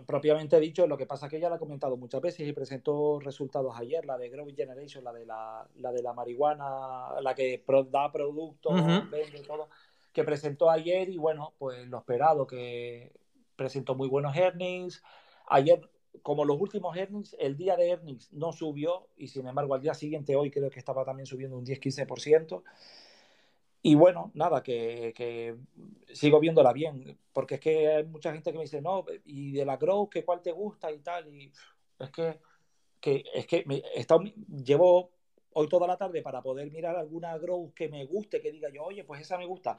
propiamente dicho, lo que pasa es que ella la ha comentado muchas veces y presentó resultados ayer, la de Grow Generation, la de la, de la marihuana, la que da productos, vende todo, que presentó ayer y bueno, pues lo esperado, que presentó muy buenos earnings. Ayer como los últimos earnings, el día de earnings no subió y sin embargo al día siguiente, hoy creo que estaba también subiendo un 10-15%. Y bueno, nada, que, sigo viéndola bien, porque es que hay mucha gente que me dice, no, y de la Grow, que cuál te gusta y tal, y es que, es que me, llevo hoy toda la tarde para poder mirar alguna Grow que me guste, que diga yo, oye, pues esa me gusta.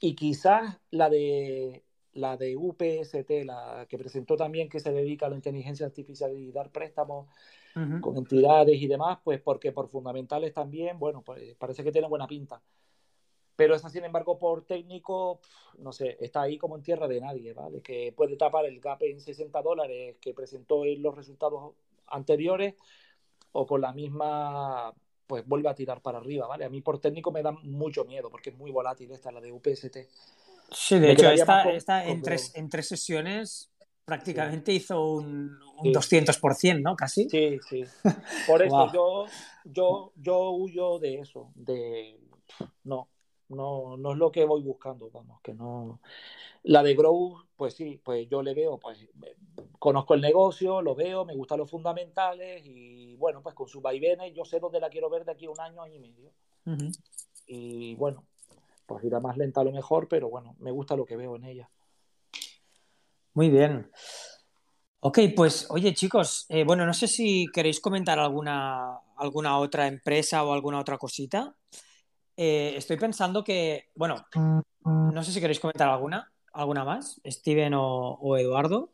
Y quizás la de la de UPST, la que presentó también que se dedica a la inteligencia artificial y dar préstamos con entidades y demás, pues porque por fundamentales también, bueno, pues parece que tiene buena pinta. Pero esa, sin embargo, por técnico, no sé, está ahí como en tierra de nadie, ¿vale? Que puede tapar el gap en 60 dólares que presentó en los resultados anteriores o con la misma, pues vuelve a tirar para arriba, ¿vale? A mí por técnico me da mucho miedo porque es muy volátil esta, la de UPST. Sí, de hecho, esta, en, tres, en tres sesiones prácticamente hizo un, un 200%, ¿no? Casi. Sí, sí. Por eso yo, yo, yo huyo de eso, de... No, no, no es lo que voy buscando, vamos, que no... La de Grow, pues sí, pues yo le veo, pues conozco el negocio, lo veo, me gustan los fundamentales y bueno, pues con sus vaivenes yo sé dónde la quiero ver de aquí a un año, año y medio. Y bueno, pues irá más lenta a lo mejor, pero bueno, me gusta lo que veo en ella. Muy bien. Ok, pues oye chicos, eh, bueno, no sé si queréis comentar alguna, alguna otra empresa o alguna otra cosita. Eh, estoy pensando que, bueno, no sé si queréis comentar alguna, alguna más, Steven o Eduardo.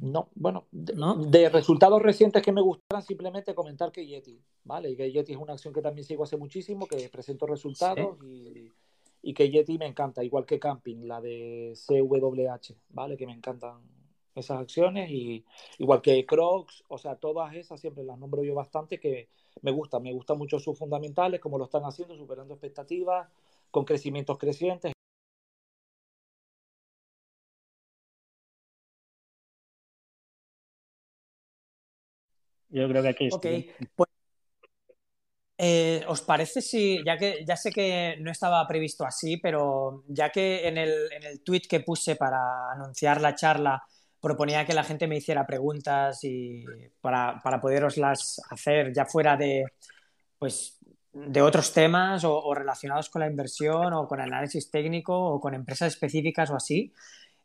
No, bueno, de, resultados recientes que me gustaran, simplemente comentar que Yeti, ¿vale? Y que Yeti es una acción que también sigo hace muchísimo, que presento resultados y, que Yeti me encanta, igual que Camping, la de CWH, ¿vale? Que me encantan esas acciones y igual que Crocs, o sea, todas esas siempre las nombro yo bastante que me gustan, me gustan mucho sus fundamentales, como lo están haciendo, superando expectativas, con crecimientos crecientes. Yo creo que aquí Ok, pues, eh, ¿Os parece si, ya que ya sé que no estaba previsto así, pero ya que en el, en el tweet que puse para anunciar la charla proponía que la gente me hiciera preguntas y para, para poderoslas hacer ya fuera de, pues, de otros temas o, o, relacionados con la inversión o con análisis técnico o con empresas específicas o así,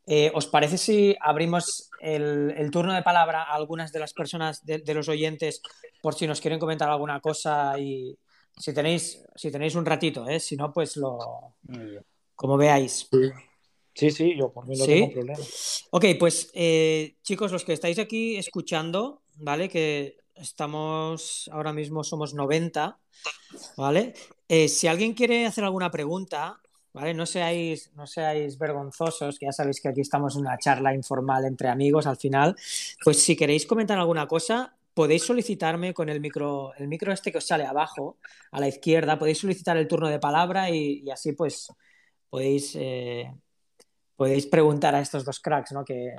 eh, ¿Os parece si abrimos el, turno de palabra a algunas de las personas de, los oyentes por si nos quieren comentar alguna cosa y si tenéis, si tenéis un ratito, ¿eh? si no, pues lo como veáis. Sí, sí, yo por mí no tengo problema. Ok, pues eh, chicos, los que estáis aquí escuchando, ¿vale? Que estamos ahora mismo somos 90, ¿vale? si alguien quiere hacer alguna pregunta, ¿vale? No seáis, no seáis vergonzosos, que ya sabéis que aquí estamos en una charla informal entre amigos al final. Pues si queréis comentar alguna cosa, podéis solicitarme con el micro, el micro este que os sale abajo, a la izquierda, podéis solicitar el turno de palabra y, así pues podéis, eh, podéis preguntar a estos dos cracks, ¿no? Que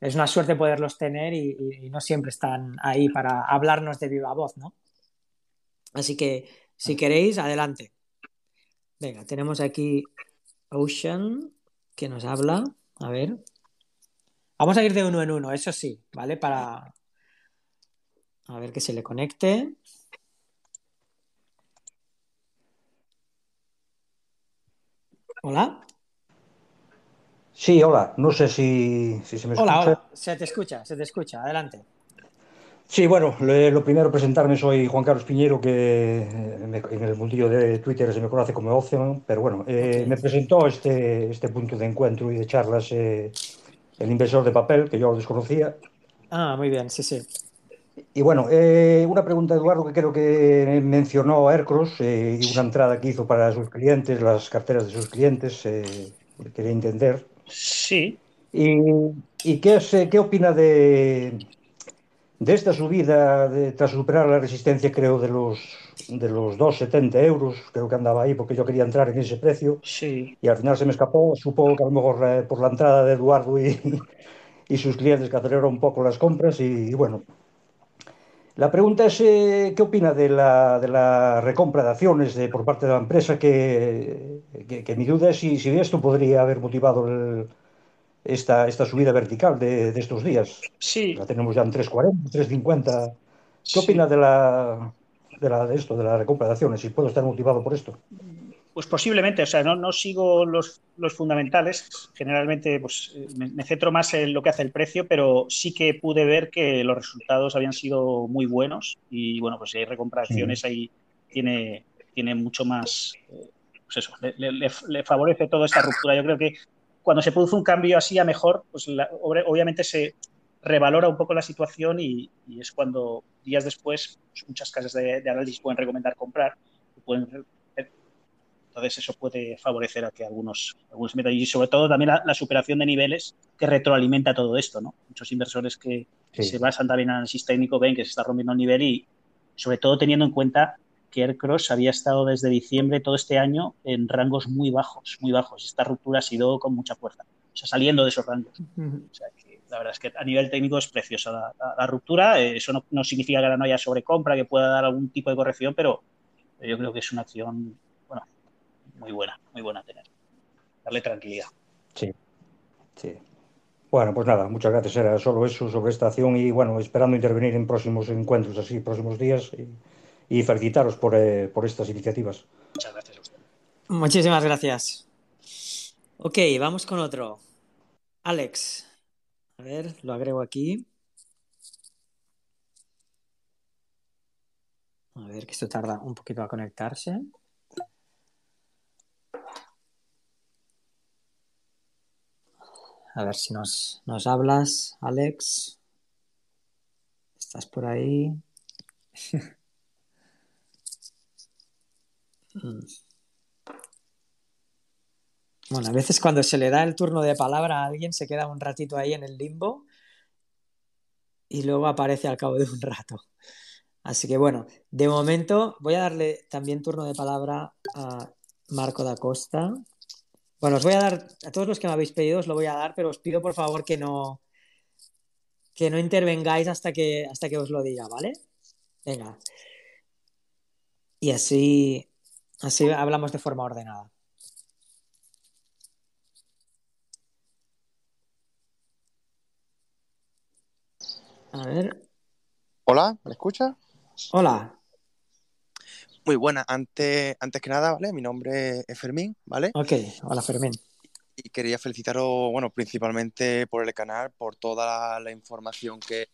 es una suerte poderlos tener y, no siempre están ahí para hablarnos de viva voz, ¿no? Así que si queréis, adelante. Venga, tenemos aquí Ocean que nos habla. A ver. Vamos a ir de uno en uno, eso sí, ¿vale? Para. A ver que se le conecte. Hola. Sí, hola. No sé si, se me escucha. Hola, se te escucha, se te escucha. Adelante. Sí, bueno, lo primero presentarme, soy Juan Carlos Piñero, que en el mundillo de Twitter se me conoce como Ocean, pero bueno, eh, me presentó este, este punto de encuentro y de charlas eh, el inversor de papel, que yo lo desconocía. Ah, muy bien, sí, sí. Y bueno, eh, una pregunta, Eduardo, que creo que mencionó Aircross y una entrada que hizo para sus clientes, las carteras de sus clientes, quería entender. Sí. ¿Y, y qué, es, qué opina de, de esta subida, de, tras superar la resistencia, creo, de los, de los 2,70 euros, creo que andaba ahí porque yo quería entrar en ese precio, sí. y al final se me escapó, supongo que a lo mejor eh, por la entrada de Eduardo y, y sus clientes que aceleraron un poco las compras, y, bueno. La pregunta es, eh, ¿qué opina de la, de la, recompra de acciones de, por parte de la empresa? Que, que, que mi duda es si, si esto podría haber motivado el, esta, esta subida vertical de, de estos días. Sí. La tenemos ya en 3.40, 3.50. ¿Qué opina de, la, de, la, de esto, de la recompra de acciones? ¿Si puedo estar motivado por esto? Pues posiblemente, o sea, no, no sigo los, los, fundamentales. Generalmente, pues me, me, centro más en lo que hace el precio, pero sí que pude ver que los resultados habían sido muy buenos y bueno, pues si hay recompra de acciones sí. ahí tiene, tiene mucho más, eh, pues eso, le, le, le, favorece toda esta ruptura. Yo creo que cuando se produce un cambio así a mejor, pues la, obviamente se revalora un poco la situación y, y es cuando días después pues muchas casas de, de, análisis pueden recomendar comprar. Pueden, entonces eso puede favorecer a que algunos, algunos metan y sobre todo también la, la, superación de niveles que retroalimenta todo esto. ¿no? Muchos inversores que sí. se basan también en análisis técnico ven que se está rompiendo el nivel y sobre todo teniendo en cuenta que Aircross había estado desde diciembre todo este año en rangos muy bajos, muy bajos. Esta ruptura ha sido con mucha fuerza, o sea, saliendo de esos rangos. Uh -huh. O sea, que la verdad es que a nivel técnico es preciosa la, la, la ruptura. Eso no, no, significa que ahora no haya sobrecompra, que pueda dar algún tipo de corrección, pero yo creo que es una acción, bueno, muy buena, muy buena a tener. Darle tranquilidad. Sí, sí. Bueno, pues nada, muchas gracias. Era solo eso sobre esta acción y bueno, esperando intervenir en próximos encuentros así, próximos días. Y y felicitaros por, eh, por estas iniciativas. Muchas gracias a usted. Muchísimas gracias. Ok, vamos con otro. Alex. A ver, lo agrego aquí. A ver, que esto tarda un poquito a conectarse. A ver si nos, nos hablas, Alex. ¿Estás por ahí? Mm. Bueno, a veces cuando se le da el turno de palabra a alguien se queda un ratito ahí en el limbo y luego aparece al cabo de un rato. Así que bueno, de momento voy a darle también turno de palabra a Marco da Costa. Bueno, os voy a dar, a todos los que me habéis pedido os lo voy a dar, pero os pido por favor que no que no intervengáis hasta que, hasta que os lo diga, ¿vale? Venga. Y así Así hablamos de forma ordenada. A ver. Hola, ¿me escucha? Hola. Muy buena. Antes, antes que nada, ¿vale? Mi nombre es Fermín, ¿vale? Ok, hola Fermín. Y quería felicitaros, bueno, principalmente por el canal, por toda la, la información que,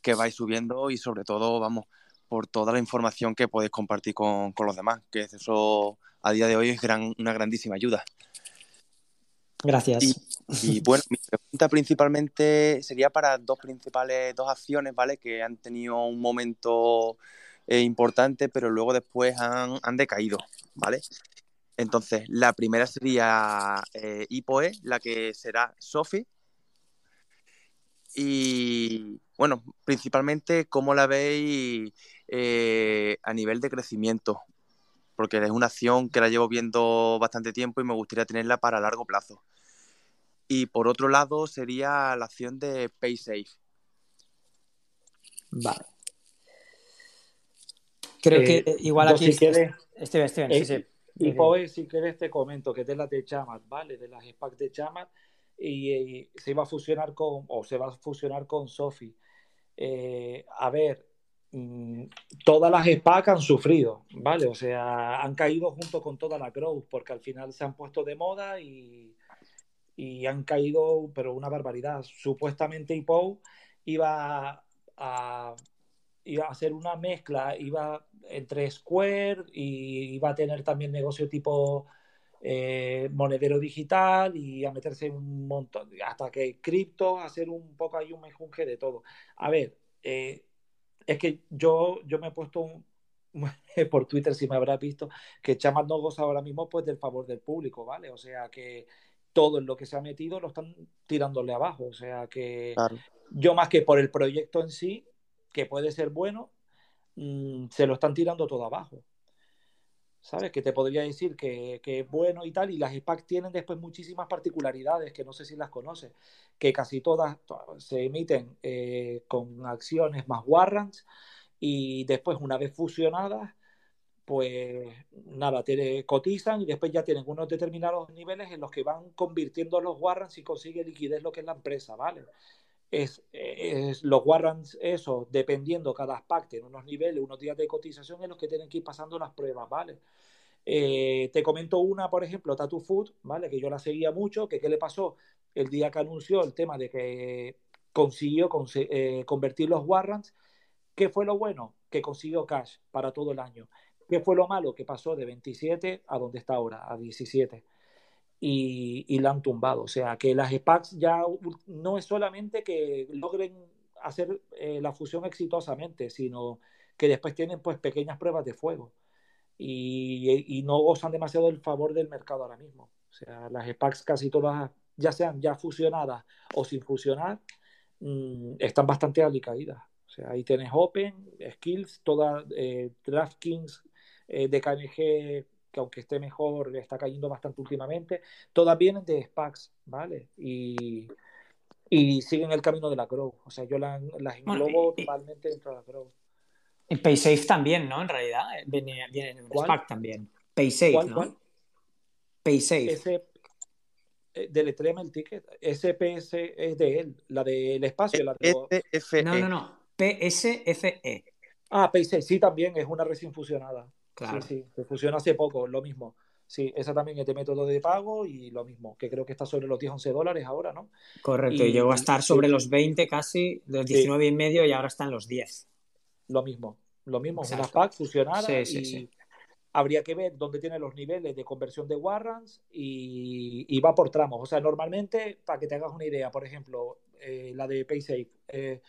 que vais subiendo y sobre todo, vamos, por toda la información que podéis compartir con, con los demás, que eso a día de hoy es gran, una grandísima ayuda. Gracias. Y, y, bueno, mi pregunta principalmente sería para dos principales, dos acciones, ¿vale? Que han tenido un momento eh, importante, pero luego después han, han, decaído, ¿vale? Entonces, la primera sería eh, IPOE, la que será Sofi. Y bueno, principalmente, ¿cómo la veis eh, a nivel de crecimiento? porque es una acción que la llevo viendo bastante tiempo y me gustaría tenerla para largo plazo. Y por otro lado sería la acción de PaySafe. Vale. Creo eh, que igual aquí... Si quieres, Steven, Steven, eh, sí, sí. Y pues, si quieres te comento que es de las de Chamat, ¿vale? De las SPAC de Chamat y, y, se va a fusionar con, o se va a fusionar con Sofi. Eh, a ver, todas las SPAC han sufrido, ¿vale? O sea, han caído junto con toda la growth, porque al final se han puesto de moda y, y han caído, pero una barbaridad. Supuestamente IPO iba a, iba a hacer una mezcla, iba entre Square y iba a tener también negocio tipo eh, monedero digital y a meterse un montón, hasta que cripto, hacer un poco ahí un mejunje de todo. A ver, eh, es que yo, yo me he puesto por Twitter, si me habrás visto, que Chamas no goza ahora mismo pues del favor del público, ¿vale? O sea que todo en lo que se ha metido lo están tirándole abajo. O sea que yo más que por el proyecto en sí, que puede ser bueno, mm, se lo están tirando todo abajo. ¿sabes? Que te podría decir que, es bueno y tal, y las SPAC tienen después muchísimas particularidades que no sé si las conoces, que casi todas se emiten eh, con acciones más warrants y después una vez fusionadas, pues nada, te cotizan y después ya tienen unos determinados niveles en los que van convirtiendo los warrants y consigue liquidez lo que es la empresa, ¿vale? es, los warrants, eso, dependiendo cada SPAC, tiene unos niveles, unos días de cotización en los que tienen que ir pasando las pruebas, ¿vale? Eh, te comento una, por ejemplo, Tattoo Food, ¿vale? Que yo la seguía mucho, que qué le pasó el día que anunció el tema de que consiguió eh, convertir los warrants. ¿Qué fue lo bueno? Que consiguió cash para todo el año. ¿Qué fue lo malo? Que pasó de 27 a donde está ahora, a 17 y, la han tumbado. O sea, que las SPACs ya no es solamente que logren hacer eh, la fusión exitosamente, sino que después tienen pues pequeñas pruebas de fuego y, no gozan demasiado del favor del mercado ahora mismo. O sea, las SPACs casi todas, ya sean ya fusionadas o sin fusionar, mm, están bastante alicaídas. O sea, ahí tienes Open, Skills, toda eh, DraftKings, eh, DKNG que aunque esté mejor, está cayendo bastante últimamente, todas vienen de SPACs, ¿vale? Y, y siguen el camino de la Grow. O sea, yo las, englobo totalmente dentro de la Grow. Y PaySafe también, ¿no? En realidad, viene, viene en SPAC también. PaySafe, ¿no? ¿cuál? PaySafe. Ese, eh, deletréame el ticket. SPS es de él, la del espacio. La de... PSFE. No, no, no. PSFE. Ah, PaySafe, sí, también es una recién fusionada. Sí, sí, se fusionó hace poco, lo mismo. Sí, esa también es de método de pago y lo mismo, que creo que está sobre los 10, 11 dólares ahora, ¿no? Correcto, y, llegó a estar sobre los 20 casi, los 19 y medio y ahora están los 10. Lo mismo, lo mismo, una pack fusionada y habría que ver dónde tiene los niveles de conversión de warrants y, va por tramos. O sea, normalmente, para que te hagas una idea, por ejemplo, eh, la de PaySafe, eh,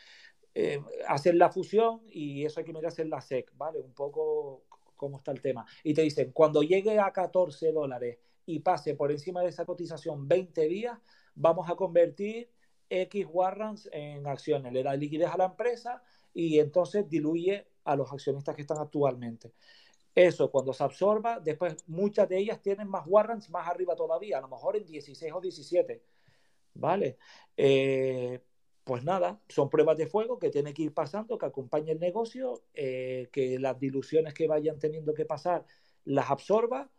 eh, hacer la fusión y eso hay que mirar hacer la SEC, ¿vale? Un poco cómo está el tema. Y te dicen, cuando llegue a 14 dólares y pase por encima de esa cotización 20 días, vamos a convertir X warrants en acciones. Le da liquidez a la empresa y entonces diluye a los accionistas que están actualmente. Eso cuando se absorba, después muchas de ellas tienen más warrants más arriba todavía, a lo mejor en 16 o 17. ¿Vale? Eh, pues nada, son pruebas de fuego que tiene que ir pasando, que acompañe el negocio, eh, que las diluciones que vayan teniendo que pasar las absorba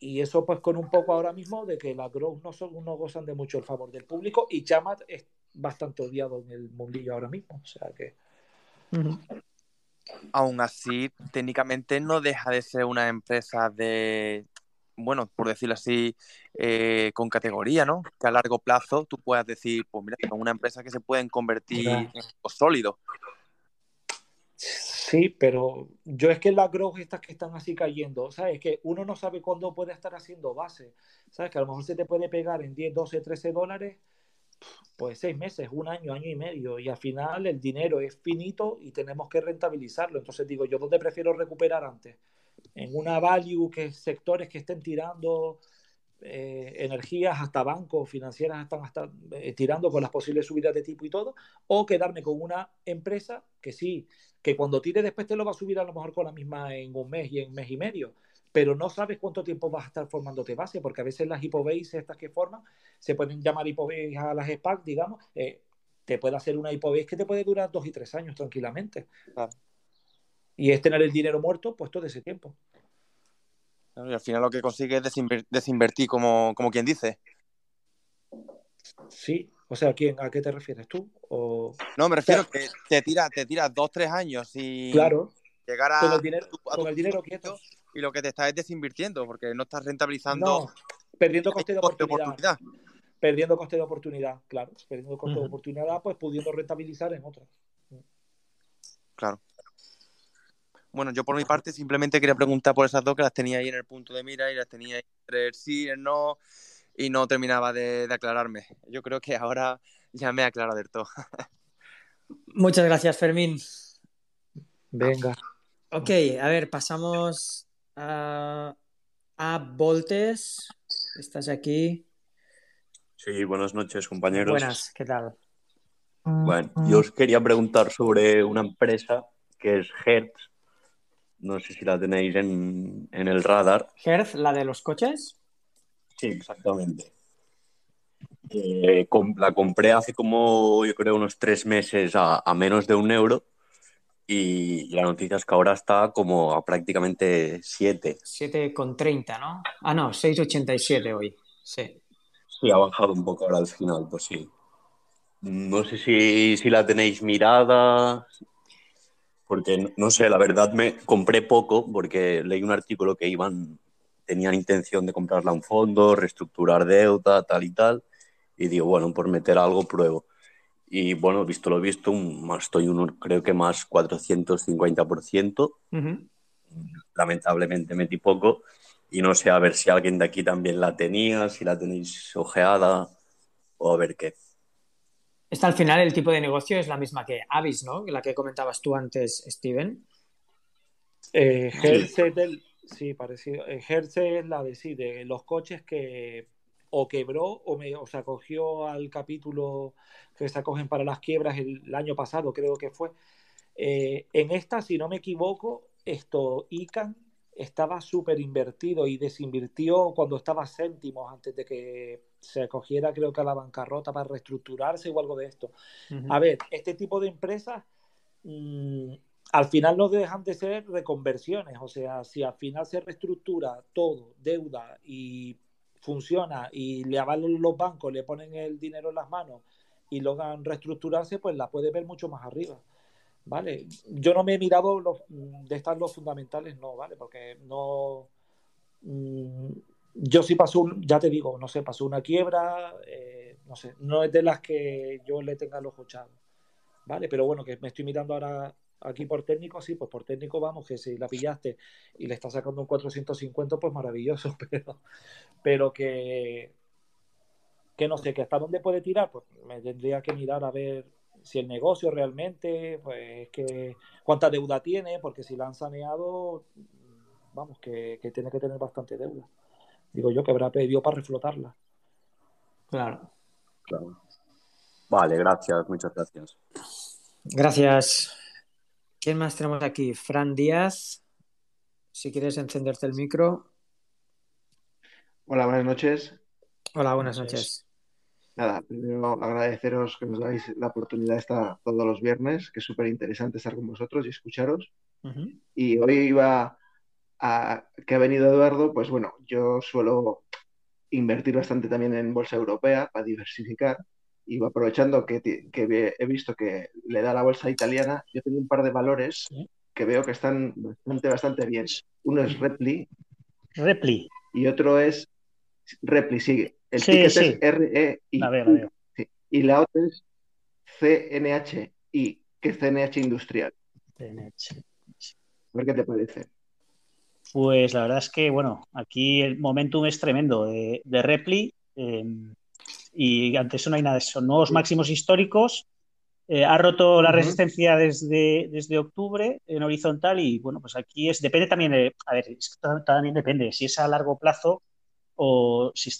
y eso pues con un poco ahora mismo de que las growth no, son, no gozan de mucho el favor del público y Chamat es bastante odiado en el mundillo ahora mismo, o sea que... Aún así, técnicamente no deja de ser una empresa de bueno, por decirlo así, eh, con categoría, ¿no? Que a largo plazo tú puedas decir, pues mira, son una empresa que se pueden convertir en algo sólido. Sí, pero yo es que las growth estas que están así cayendo, ¿sabes? Que uno no sabe cuándo puede estar haciendo base, ¿sabes? Que a lo mejor se te puede pegar en 10, 12, 13 dólares, pues seis meses, un año, año y medio, y al final el dinero es finito y tenemos que rentabilizarlo. Entonces digo, ¿yo dónde prefiero recuperar antes? en una value que sectores que estén tirando eh, energías, hasta bancos financieras están hasta, eh, tirando con las posibles subidas de tipo y todo, o quedarme con una empresa que sí, que cuando tire después te lo va a subir a lo mejor con la misma en un mes y en mes y medio, pero no sabes cuánto tiempo vas a estar formándote base, porque a veces las hipobases estas que forman, se pueden llamar hipobases a las SPAC, digamos, eh, te puede hacer una hipobase que te puede durar dos y tres años tranquilamente. Y es tener el dinero muerto pues todo ese tiempo. Y al final lo que consigue es desinvertir, como, como quien dice. Sí, o sea, ¿quién, ¿a qué te refieres tú? No, me refiero que te tiras te tira dos, tres años y claro, llegar a, con el dinero, con el dinero quieto. Y lo que te estás es desinvirtiendo, porque no estás rentabilizando. perdiendo coste de oportunidad. Perdiendo coste de oportunidad, claro. Perdiendo coste de oportunidad, pues pudiendo rentabilizar en otras. Claro. Bueno, yo por mi parte simplemente quería preguntar por esas dos que las tenía ahí en el punto de mira y las tenía ahí entre el sí, el no y no terminaba de, aclararme. Yo creo que ahora ya me he aclarado del todo. Muchas gracias, Fermín. Venga. Ok, a ver, pasamos a, a Voltes. ¿Estás aquí? Sí, buenas noches, compañeros. Buenas, ¿qué tal? Bueno, yo os quería preguntar sobre una empresa que es Hertz. No sé si la tenéis en, el radar. ¿Hertz, la de los coches? Sí, exactamente. Eh, la compré hace como, yo creo, unos tres meses a, menos de un euro. Y la noticia es que ahora está como a prácticamente 7. 7,30, ¿no? Ah, no, 6,87 hoy. Sí. Sí, ha bajado un poco ahora al final, pues sí. No sé si, si la tenéis mirada, porque no sé, la verdad me compré poco porque leí un artículo que iban, tenían intención de comprarla a un fondo, reestructurar deuda, tal y tal, y digo, bueno, por meter algo pruebo. Y bueno, visto lo visto, estoy uno, creo que más 450%. Lamentablemente metí poco y no sé, a ver si alguien de aquí también la tenía, si la tenéis ojeada o a ver qué. Esta al final el tipo de negocio es la misma que Avis, ¿no? La que comentabas tú antes, Steven. Eh, sí. parecido. Eh, es la de sí, de los coches que o quebró o, me, o se acogió al capítulo que se acogen para las quiebras el, año pasado, creo que fue. Eh, en esta, si no me equivoco, esto ICANN estaba súper invertido y desinvirtió cuando estaba céntimos antes de que se acogiera, creo que a la bancarrota para reestructurarse o algo de esto. A ver, este tipo de empresas mm, al final no dejan de ser reconversiones, o sea, si al final se reestructura todo, deuda y funciona y le avalan los bancos, le ponen el dinero en las manos y logran reestructurarse, pues la puede ver mucho más arriba. ¿vale? Yo no me he mirado los, de estar los fundamentales, no, ¿vale? Porque no... Mm, yo sí pasó, ya te digo, no sé, pasó una quiebra, eh, no sé, no es de las que yo le tenga los ojo ¿vale? Pero bueno, que me estoy mirando ahora aquí por técnico, sí, pues por técnico vamos, que si la pillaste y le estás sacando un 450, pues maravilloso, pero, pero que, que no sé, que hasta dónde puede tirar, pues me tendría que mirar a ver si el negocio realmente, pues que cuánta deuda tiene, porque si la han saneado, vamos, que, tiene que tener bastante deuda. Digo yo que habrá pedido para reflotarla. Claro. claro. Vale, gracias, muchas gracias. Gracias. ¿Quién más tenemos aquí? Fran Díaz. Si quieres encenderte el micro. Hola, buenas noches. Hola, buenas noches. Nada, primero agradeceros que nos dais la oportunidad de estar todos los viernes, que es súper interesante estar con vosotros y escucharos. Y hoy iba a que ha venido Eduardo, pues bueno, yo suelo invertir bastante también en bolsa europea para diversificar. Y aprovechando que, he visto que le da la bolsa italiana, yo tengo un par de valores que veo que están bastante, bastante bien. Uno es Repli. Repli. Y otro es Repli, sigue. El ticket es R, E, Y la otra es CNHI, que es CNH Industrial. CNH. A ver qué te parece. Pues la verdad es que, bueno, aquí el momentum es tremendo de, Repli. Em, y antes eso no hay nada de eso. Nuevos máximos históricos. Eh, ha roto la resistencia desde, desde octubre en horizontal y bueno, pues aquí es, depende también, de, a ver, también depende, si es a largo plazo, o si,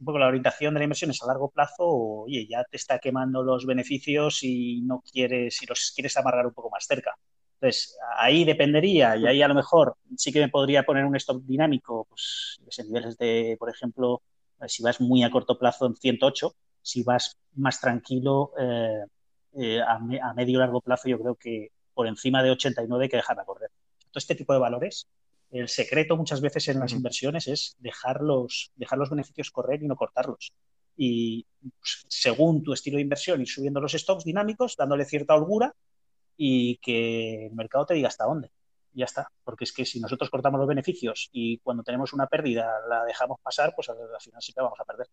un poco la orientación de la inversión es a largo plazo o oye, ya te está quemando los beneficios y no quieres, y los quieres amarrar un poco más cerca. Entonces, ahí dependería y ahí a lo mejor sí que me podría poner un stop dinámico, pues en niveles de, por ejemplo, si vas muy a corto plazo en 108, si vas más tranquilo eh, eh, a, a medio y largo plazo, yo creo que por encima de 89 hay que dejar de correr. Todo este tipo de valores el secreto muchas veces en las inversiones es dejar los, dejar los beneficios correr y no cortarlos. Y pues, según tu estilo de inversión, ir subiendo los stocks dinámicos, dándole cierta holgura y que el mercado te diga hasta dónde. Ya está. Porque es que si nosotros cortamos los beneficios y cuando tenemos una pérdida la dejamos pasar, pues al, final sí que vamos a perder.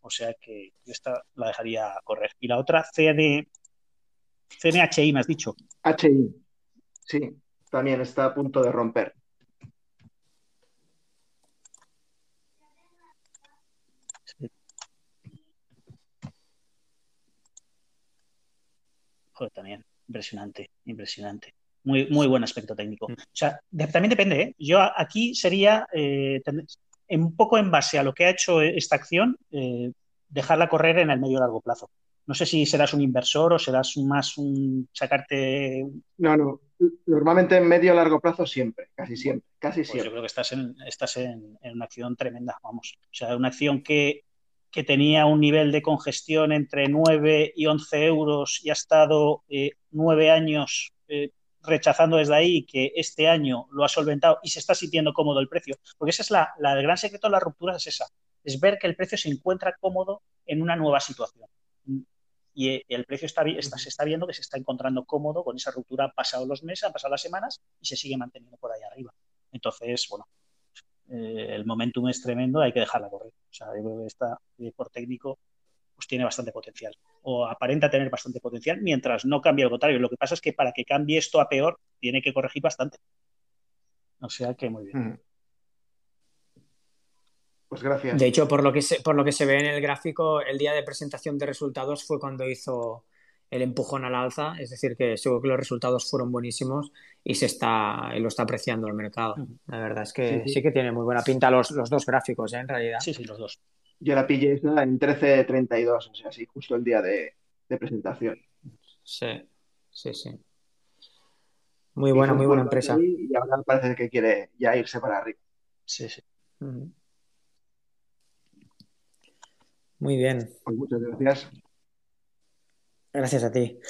O sea que esta la dejaría correr. Y la otra, CNHI, me has dicho. HI. Sí, también está a punto de romper. Joder, también, impresionante, impresionante. Muy, muy buen aspecto técnico. O sea, también depende, ¿eh? Yo aquí sería eh, un poco en base a lo que ha hecho esta acción, eh, dejarla correr en el medio largo plazo. No sé si serás un inversor o serás más un sacarte. No, no. Normalmente en medio largo plazo siempre, casi siempre, casi pues siempre. Yo creo que estás en, estás en, una acción tremenda, vamos. O sea, una acción que, que, tenía un nivel de congestión entre 9 y 11 euros y ha estado eh, nueve años eh, rechazando desde ahí que este año lo ha solventado y se está sintiendo cómodo el precio. Porque ese es la, la el gran secreto de las rupturas, es esa, es ver que el precio se encuentra cómodo en una nueva situación. Y el precio está, está, se está viendo que se está encontrando cómodo con esa ruptura. Han pasado los meses, han pasado las semanas y se sigue manteniendo por ahí arriba. Entonces, bueno, eh, el momentum es tremendo, hay que dejarla correr. O sea, yo creo que está por técnico pues tiene bastante potencial o aparenta tener bastante potencial mientras no cambie lo contrario. Lo que pasa es que para que cambie esto a peor tiene que corregir bastante. O sea que muy bien. Pues gracias. De hecho, por lo, que se, por lo que se ve en el gráfico, el día de presentación de resultados fue cuando hizo el empujón al alza, es decir, que seguro que los resultados fueron buenísimos y se está lo está apreciando el mercado. La verdad es que sí, que tiene muy buena pinta los, los dos gráficos, ¿eh? en realidad. Sí, sí, los dos. Yo la pillé esa en 13.32, o sea, sí, justo el día de, presentación. Sí, sí, sí. Muy buena, muy buena empresa. Y ahora parece que quiere ya irse para arriba. Sí, sí. Muy bien. Pues muchas gracias. Gracias a ti.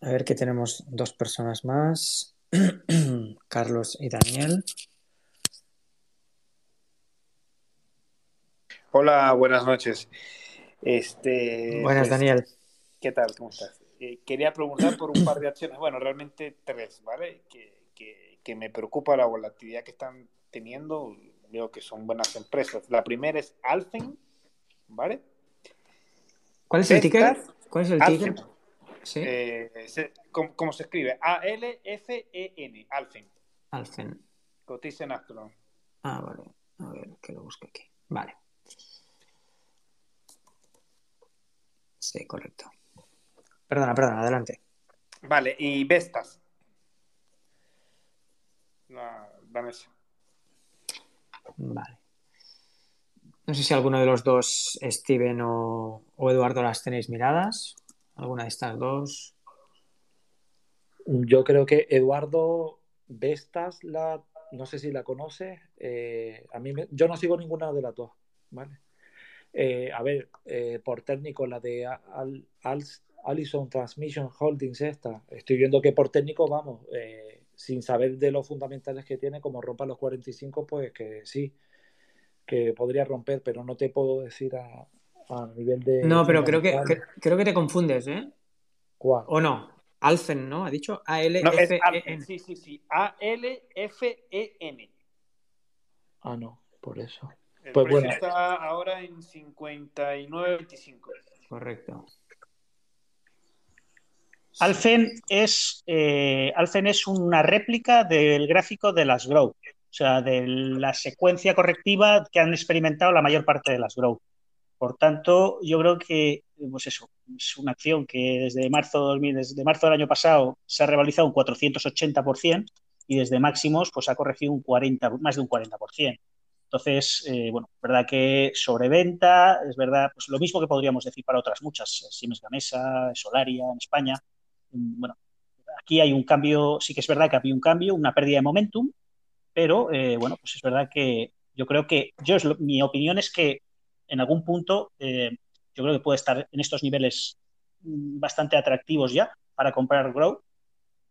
A ver que tenemos dos personas más. Carlos y Daniel. Hola, buenas noches. Este, buenas, pues, Daniel. ¿Qué tal? ¿Cómo estás? Eh, quería preguntar por un par de acciones, bueno, realmente tres, ¿vale? Que, me preocupa la volatilidad que están teniendo. Veo que son buenas empresas. La primera es Alfen, ¿vale? ¿Cuál es el ticker? ¿Cuál es el ticker? ¿Sí? Eh, ¿cómo, se escribe? A-L-F-E-N, Alfen. Alfen. Cotiza en Astron. Ah, vale. A ver, que lo busque aquí. Vale. Sí, correcto. Perdona, perdona, adelante. Vale, y Vestas. La. Vale. No sé si alguno de los dos, Steven o, Eduardo, las tenéis miradas. ¿Alguna de estas dos? Yo creo que Eduardo Vestas, la, no sé si la conoce. Eh, a mí yo no sigo ninguna de las dos. ¿vale? Eh, a ver, eh, por técnico, la de Al, Allison Transmission Holdings, esta, estoy viendo que por técnico, vamos, eh, sin saber de los fundamentales que tiene, como rompa los 45, pues que sí, que podría romper, pero no te puedo decir a, nivel de. No, pero creo que, creo que te confundes, ¿eh? ¿Cuál? ¿O no? Alfen, ¿no? Ha dicho A-L-F-E-N. sí, sí, sí. A-L-F-E-N. Ah, no, por eso. El pues precio está ahora en 59.25. Correcto. Alfen es, eh, Alfen es una réplica del gráfico de las Grow, o sea, de la secuencia correctiva que han experimentado la mayor parte de las Grow. Por tanto, yo creo que pues eso, es una acción que desde marzo, desde marzo del año pasado se ha revalorizado un 480% y desde máximos pues ha corregido un 40, más de un 40%. Entonces, eh, bueno, verdad que sobreventa, es verdad, pues lo mismo que podríamos decir para otras muchas, Siemens Gamesa, Solaria en España. Mm, bueno, aquí hay un cambio, sí que es verdad que había un cambio, una pérdida de momentum, pero eh, bueno, pues es verdad que yo creo que, yo mi opinión es que en algún punto eh, yo creo que puede estar en estos niveles mm, bastante atractivos ya para comprar Grow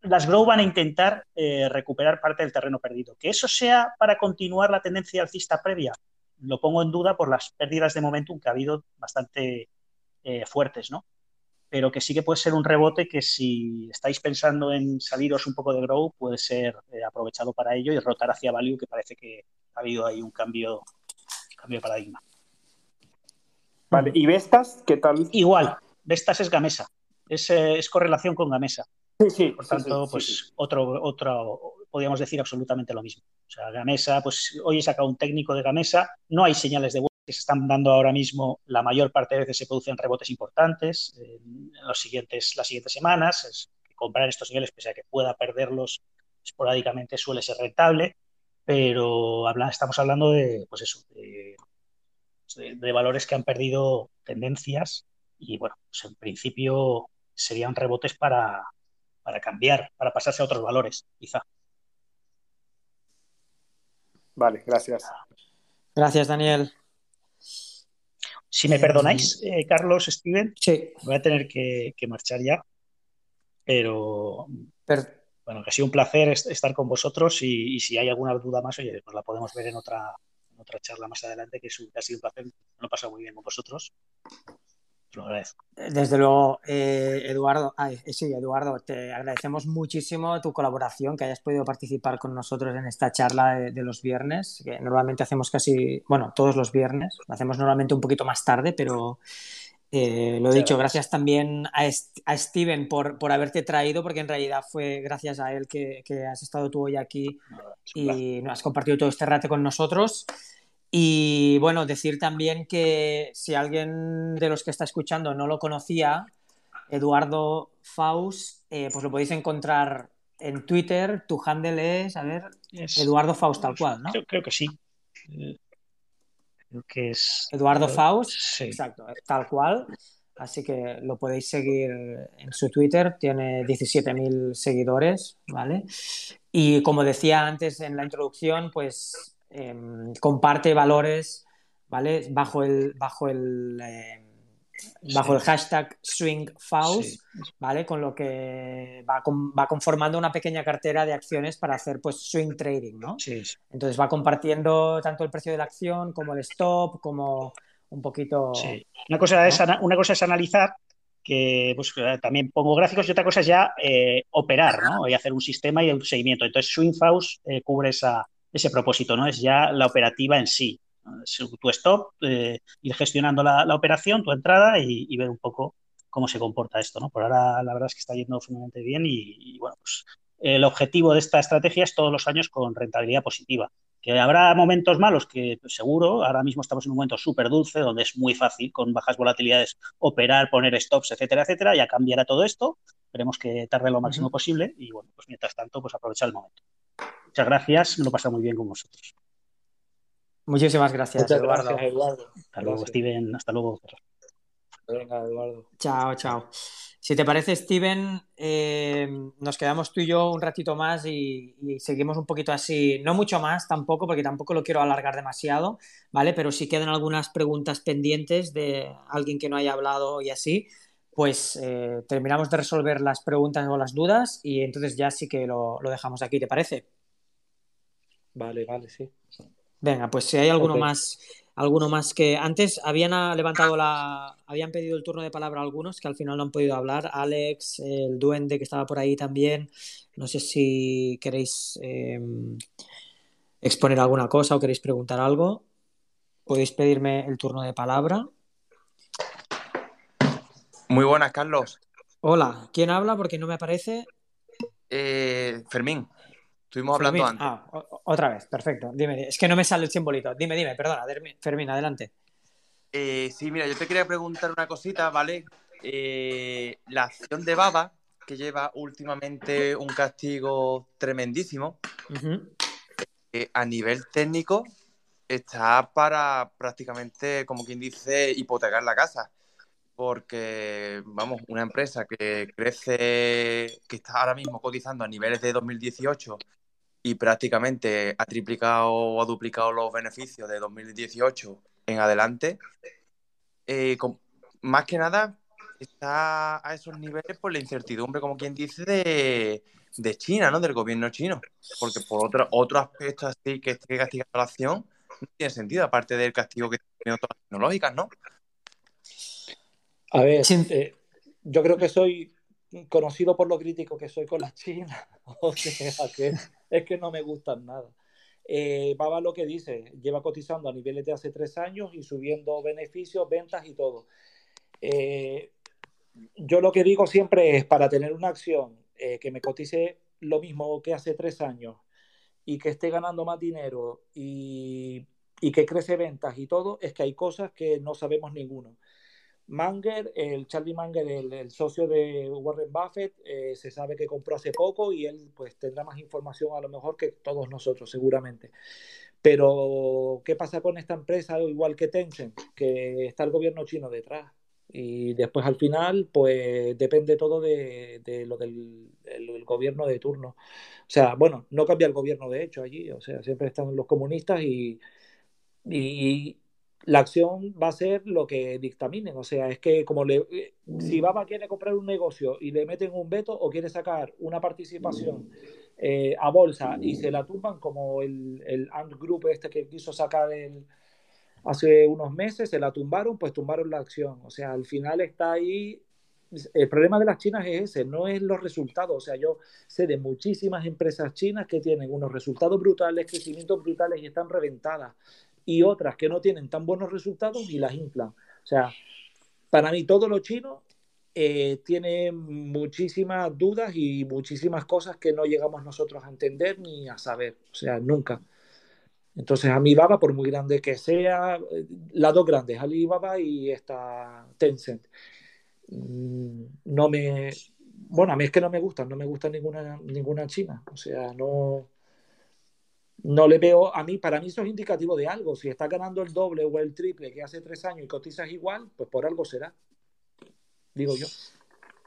las Grow van a intentar eh, recuperar parte del terreno perdido. Que eso sea para continuar la tendencia alcista previa, lo pongo en duda por las pérdidas de momentum que ha habido bastante eh, fuertes, ¿no? Pero que sí que puede ser un rebote que si estáis pensando en saliros un poco de Grow, puede ser eh, aprovechado para ello y rotar hacia Value, que parece que ha habido ahí un cambio, cambio de paradigma. Vale, ¿y Vestas qué tal? Igual, Vestas es Gamesa. es, es correlación con Gamesa. Sí, Por tanto, pues otro, otro, podríamos decir absolutamente lo mismo. O sea, Gamesa, pues hoy he sacado un técnico de Gamesa, no hay señales de vuelo que se están dando ahora mismo, la mayor parte de veces se producen rebotes importantes en los siguientes, las siguientes semanas. Es, comprar estos niveles, pese a que pueda perderlos esporádicamente, suele ser rentable, pero habla, estamos hablando de, pues eso, de, de, valores que han perdido tendencias y, bueno, pues en principio serían rebotes para, para cambiar, para pasarse a otros valores, quizá. Vale, gracias. Gracias, Daniel. Si me perdonáis, eh, Carlos, Steven, sí. voy a tener que, marchar ya, pero, bueno, que ha sido un placer estar con vosotros y, si hay alguna duda más, oye, pues la podemos ver en otra, otra charla más adelante, que ha sido un placer, me lo he pasado muy bien con vosotros. Desde luego, eh, Eduardo, sí, Eduardo, te agradecemos muchísimo tu colaboración, que hayas podido participar con nosotros en esta charla de, los viernes, que normalmente hacemos casi, bueno, todos los viernes, lo hacemos normalmente un poquito más tarde, pero eh, lo he dicho, gracias también a, a Steven por, por, haberte traído, porque en realidad fue gracias a él que, que has estado tú hoy aquí y has compartido todo este rato con nosotros. Y bueno, decir también que si alguien de los que está escuchando no lo conocía, Eduardo Faust, eh, pues lo podéis encontrar en Twitter. Tu handle es, a ver, Eduardo Faust tal cual, ¿no? Creo, que sí. Creo que es. Eduardo Faust, sí. exacto, tal cual. Así que lo podéis seguir en su Twitter, tiene 17.000 seguidores, ¿vale? Y como decía antes en la introducción, pues Em, comparte valores, ¿vale? Bajo el, bajo el, em, bajo el hashtag SwingFaust, ¿vale? Con lo que va, va, conformando una pequeña cartera de acciones para hacer pues swing trading, ¿no? Entonces va compartiendo tanto el precio de la acción como el stop, como un poquito... Una, cosa es, una cosa es analizar que pues, también pongo gráficos y otra cosa es ya eh, operar, ¿no? Y hacer un sistema y un seguimiento. Entonces, SwingFaust eh, cubre esa, ese propósito, ¿no? Es ya la operativa en sí. Tu stop, eh, ir gestionando la, operación, tu entrada y, ver un poco cómo se comporta esto, ¿no? Por ahora la verdad es que está yendo fundamentalmente bien y, bueno, pues el objetivo de esta estrategia es todos los años con rentabilidad positiva. Que habrá momentos malos, que pues, seguro, ahora mismo estamos en un momento súper dulce, donde es muy fácil con bajas volatilidades operar, poner stops, etcétera, etcétera, ya cambiará todo esto. Esperemos que tarde lo máximo posible y bueno, pues mientras tanto, pues aprovechar el momento. Muchas gracias, me lo pasa muy bien con vosotros. Muchísimas gracias, Eduardo. Hasta luego, Steven. Hasta luego. Venga, Eduardo. Chao, chao. Si te parece, Steven, eh, nos quedamos tú y yo un ratito más y, seguimos un poquito así, no mucho más tampoco, porque tampoco lo quiero alargar demasiado, ¿vale? Pero si quedan algunas preguntas pendientes de alguien que no haya hablado y así, pues eh, terminamos de resolver las preguntas o las dudas y entonces ya sí que lo dejamos aquí, ¿te parece? Vale, vale, sí. Venga, pues si hay alguno más, alguno más que antes habían levantado la, habían pedido el turno de palabra algunos que al final no han podido hablar. Alex, el duende que estaba por ahí también. No sé si queréis em, exponer alguna cosa o queréis preguntar algo. Podéis pedirme el turno de palabra. Muy buenas, Carlos. Hola, ¿quién habla? Porque no me aparece. Eh, Fermín. Estuvimos hablando antes. Ah, otra vez, perfecto. Dime, es que no me sale el simbolito. Dime, dime, perdona, Fermín, adelante. Eh, sí, mira, yo te quería preguntar una cosita, ¿vale? Eh, la acción de Baba, que lleva últimamente un castigo tremendísimo, eh, a nivel técnico está para prácticamente, como quien dice, hipotecar la casa. Porque, vamos, una empresa que crece, que está ahora mismo cotizando a niveles de 2018 y prácticamente ha triplicado o ha duplicado los beneficios de 2018 en adelante. Eh, más que nada está a esos niveles por la incertidumbre, como quien dice, de, China, ¿no? Del gobierno chino. Porque por otro, otro aspecto así que esté castigando la acción, no tiene sentido, aparte del castigo que tienen otras tecnológicas, ¿no? A ver, eh, yo creo que soy conocido por lo crítico que soy con la China. O sea, que es que no me gustan nada. Eh, Baba lo que dice, lleva cotizando a niveles de hace tres años y subiendo beneficios, ventas y todo. Eh, yo lo que digo siempre es para tener una acción eh, que me cotice lo mismo que hace tres años y que esté ganando más dinero y, y que crece ventas y todo, es que hay cosas que no sabemos ninguno. Manger, el Charlie Manger, el, socio de Warren Buffett, eh, se sabe que compró hace poco y él pues tendrá más información a lo mejor que todos nosotros seguramente. Pero, ¿qué pasa con esta empresa igual que Tencent? Que está el gobierno chino detrás. Y después al final, pues depende todo de, lo del gobierno de turno. O sea, bueno, no cambia el gobierno de hecho allí, o sea, siempre están los comunistas y, y, la acción va a ser lo que dictaminen. O sea, es que como le, eh, si Baba quiere comprar un negocio y le meten un veto o quiere sacar una participación eh, a bolsa y se la tumban como el, el Ant Group este que quiso sacar el, hace unos meses, se la tumbaron, pues tumbaron la acción. O sea, al final está ahí. El problema de las chinas es ese, no es los resultados. O sea, yo sé de muchísimas empresas chinas que tienen unos resultados brutales, crecimientos brutales y están reventadas y otras que no tienen tan buenos resultados y las inflan. O sea, para mí todo lo chino eh, tiene muchísimas dudas y muchísimas cosas que no llegamos nosotros a entender ni a saber. O sea, nunca. Entonces, Alibaba, por muy grande que sea, eh, las dos grandes, Alibaba y esta Tencent, mm, no me... Bueno, a mí es que no me gustan, no me gusta ninguna, ninguna china. O sea, no, no le veo, a mí, para mí eso es indicativo de algo. Si estás ganando el doble o el triple que hace tres años y cotizas igual, pues por algo será. Digo yo.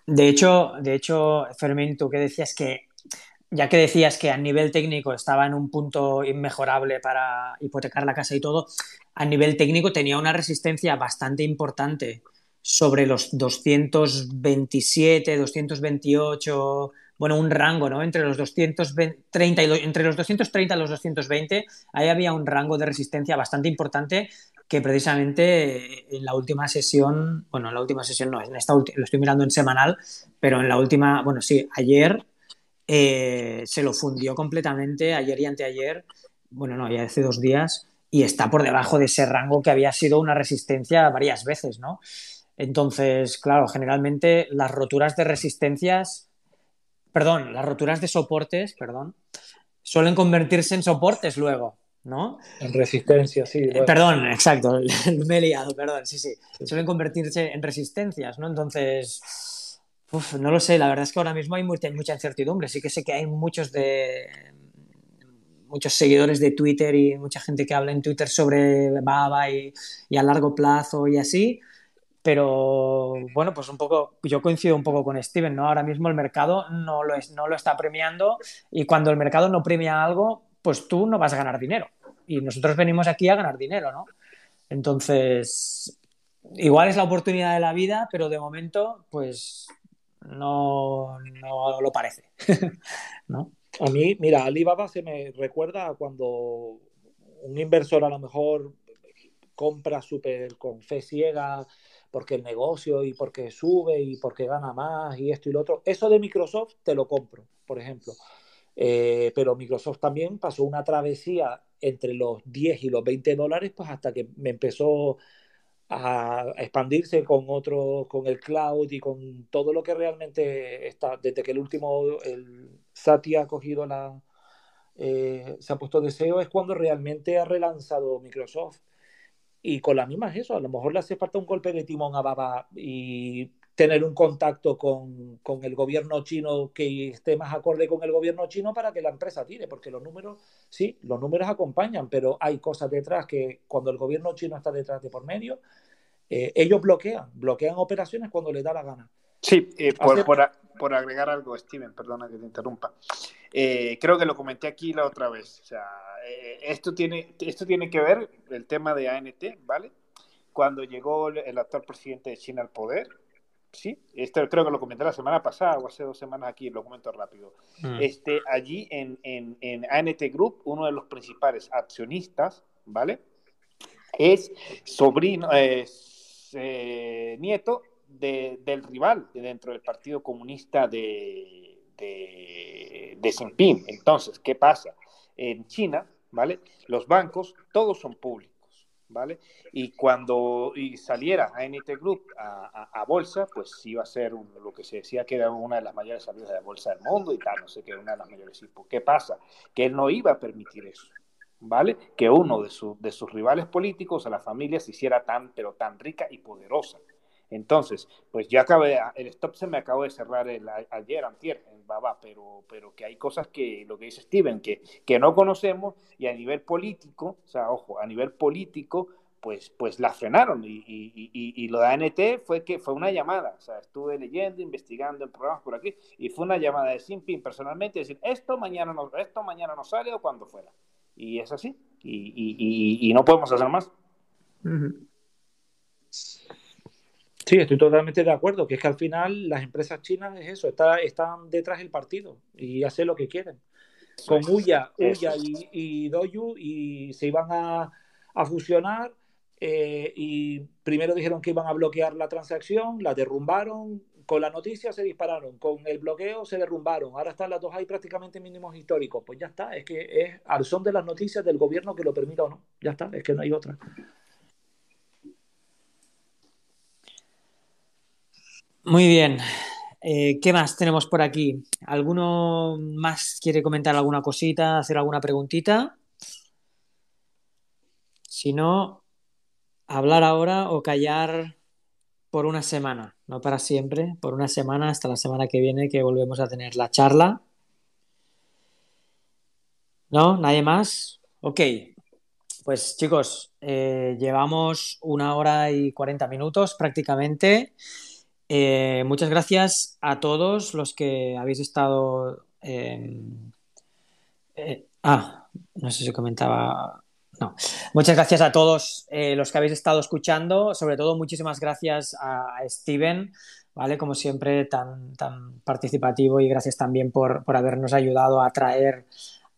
De hecho, de hecho, Fermín, tú que decías que, ya que decías que a nivel técnico estaba en un punto inmejorable para hipotecar la casa y todo, a nivel técnico tenía una resistencia bastante importante sobre los 227, 228 bueno, un rango, ¿no? Entre los 230 y entre los 230 y los 220, ahí había un rango de resistencia bastante importante que precisamente en la última sesión, bueno, en la última sesión no, en esta lo estoy mirando en semanal, pero en la última, bueno, sí, ayer eh, se lo fundió completamente, ayer y anteayer, bueno, no, ya hace dos días, y está por debajo de ese rango que había sido una resistencia varias veces, ¿no? Entonces, claro, generalmente las roturas de resistencias perdón, las roturas de soportes, perdón, suelen convertirse en soportes luego, ¿no? En resistencia, sí. Eh, perdón, exacto, me he liado, perdón, sí, sí. Suelen convertirse en resistencias, ¿no? Entonces, no lo sé, la verdad es que ahora mismo hay mucha, mucha incertidumbre. Sí que sé que hay muchos de muchos seguidores de Twitter y mucha gente que habla en Twitter sobre Baba y, y a largo plazo y así, pero bueno, pues un poco, yo coincido un poco con Steven, ¿no? Ahora mismo el mercado no lo, es, no lo está premiando y cuando el mercado no premia algo, pues tú no vas a ganar dinero. Y nosotros venimos aquí a ganar dinero, ¿no? Entonces, igual es la oportunidad de la vida, pero de momento, pues no, no lo parece, ¿no? A mí, mira, Alibaba se me recuerda a cuando un inversor a lo mejor compra súper con fe ciega porque el negocio y porque sube y porque gana más y esto y lo otro. Eso de Microsoft te lo compro, por ejemplo. Eh, pero Microsoft también pasó una travesía entre los 10 y los 20 dólares, pues hasta que me empezó a expandirse con otro, con el cloud y con todo lo que realmente está, desde que el último, el Satya ha cogido la, eh, se ha puesto deseo, es cuando realmente ha relanzado Microsoft. Y con la misma es eso, a lo mejor le hace falta un golpe de timón a Baba y tener un contacto con, con, el gobierno chino que esté más acorde con el gobierno chino para que la empresa tire, porque los números, sí, los números acompañan, pero hay cosas detrás que cuando el gobierno chino está detrás de por medio, eh, ellos bloquean, bloquean operaciones cuando les da la gana. Sí, eh, por, por, agregar algo, Steven, perdona que te interrumpa. Eh, creo que lo comenté aquí la otra vez. O sea, eh, esto, tiene, esto tiene que ver el tema de ANT, ¿vale? Cuando llegó el actual presidente de China al poder, ¿sí? Esto creo que lo comenté la semana pasada o hace dos semanas aquí, lo comento rápido. Mm. Este, allí en, en, en ANT Group, uno de los principales accionistas, ¿vale? Es sobrino, es nieto del rival dentro del Partido Comunista de, de, de Jinping. Entonces, ¿qué pasa? En China, ¿vale? Los bancos, todos son públicos, ¿vale? Y cuando y saliera ANT Group a, bolsa, pues iba a ser lo que se decía que era una de las mayores salidas de bolsa del mundo y tal, no sé qué, una de las mayores. ¿Qué pasa? Que él no iba a permitir eso, ¿vale? Que uno de, de sus rivales políticos, a la familia, se hiciera tan, pero tan rica y poderosa. Entonces, pues ya acabé, el stop se me acabó de cerrar el, ayer, antier, en Baba, pero, pero que hay cosas que, lo que dice Steven, que, que no conocemos y a nivel político, o sea, ojo, a nivel político, pues, pues la frenaron y, y, y, lo de ANT fue que fue una llamada, o sea, estuve leyendo, investigando en programas por aquí y fue una llamada de Simpin personalmente, decir, esto mañana no, esto mañana no sale o cuando fuera. Y es así, y, no podemos hacer más. Sí, estoy totalmente de acuerdo, que es que al final las empresas chinas es eso, está, están detrás del partido y hacen lo que quieren. Con Uya, Uya y, y Doyu y se iban a, fusionar eh, y primero dijeron que iban a bloquear la transacción, la derrumbaron, con la noticia se dispararon, con el bloqueo se derrumbaron, ahora están las dos ahí prácticamente mínimos históricos, pues ya está, es que es al son de las noticias del gobierno que lo permita o no, ya está, es que no hay otra. Muy bien. Eh, ¿Qué más tenemos por aquí? ¿Alguno más quiere comentar alguna cosita, hacer alguna preguntita? Si no, hablar ahora o callar por una semana, no para siempre, por una semana hasta la semana que viene que volvemos a tener la charla. ¿No? ¿Nadie más? Ok. Pues chicos, eh, llevamos una hora y cuarenta minutos prácticamente. Eh, muchas gracias a todos los que habéis estado. Eh, ah, no sé si comentaba. No. Muchas gracias a todos eh, los que habéis estado escuchando. Sobre todo, muchísimas gracias a, Steven, ¿vale? Como siempre, tan, tan participativo y gracias también por, habernos ayudado a traer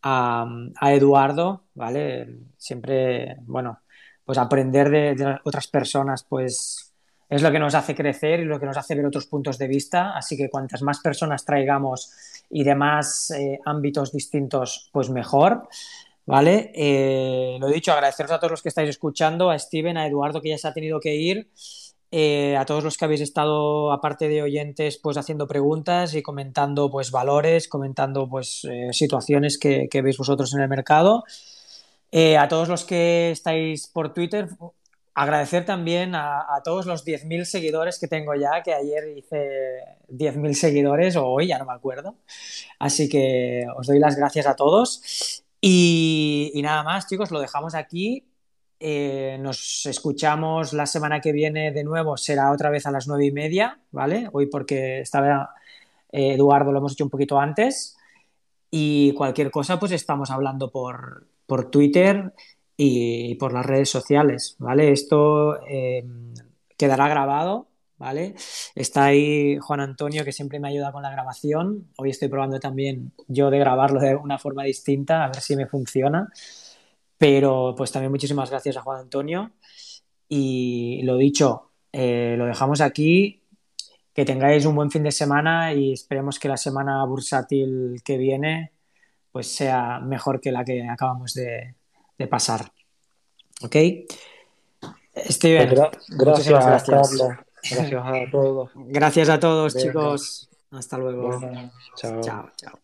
a, Eduardo, ¿vale? Siempre, bueno, pues aprender de, de otras personas, pues es lo que nos hace crecer y lo que nos hace ver otros puntos de vista. Así que cuantas más personas traigamos y de más eh, ámbitos distintos, pues mejor. ¿Vale? Eh, lo dicho, agradeceros a todos los que estáis escuchando, a Steven, a Eduardo que ya se ha tenido que ir, eh, a todos los que habéis estado, aparte de oyentes, pues haciendo preguntas y comentando pues valores, comentando pues situaciones que, que, veis vosotros en el mercado. a todos los que estáis por Twitter, Agradecer también a, todos los 10.000 seguidores que tengo ya, que ayer hice 10.000 seguidores o hoy, ya no me acuerdo. Así que os doy las gracias a todos. Y, nada más, chicos, lo dejamos aquí. Eh, nos escuchamos la semana que viene de nuevo, será otra vez a las nueve y media, ¿vale? Hoy porque estaba eh, Eduardo, lo hemos hecho un poquito antes. Y cualquier cosa, pues estamos hablando por, por Twitter y por las redes sociales, ¿vale? Esto eh, quedará grabado, ¿vale? Está ahí Juan Antonio, que siempre me ayuda con la grabación. Hoy estoy probando también yo de grabarlo de una forma distinta, a ver si me funciona. Pero pues también muchísimas gracias a Juan Antonio. Y lo dicho, eh, lo dejamos aquí. Que tengáis un buen fin de semana y esperemos que la semana bursátil que viene pues sea mejor que la que acabamos de, de pasar. ¿Ok? Steven, gracias, gracias. Gracias a todos. Gracias a todos, chicos. Hasta luego. chao. Chao, chao.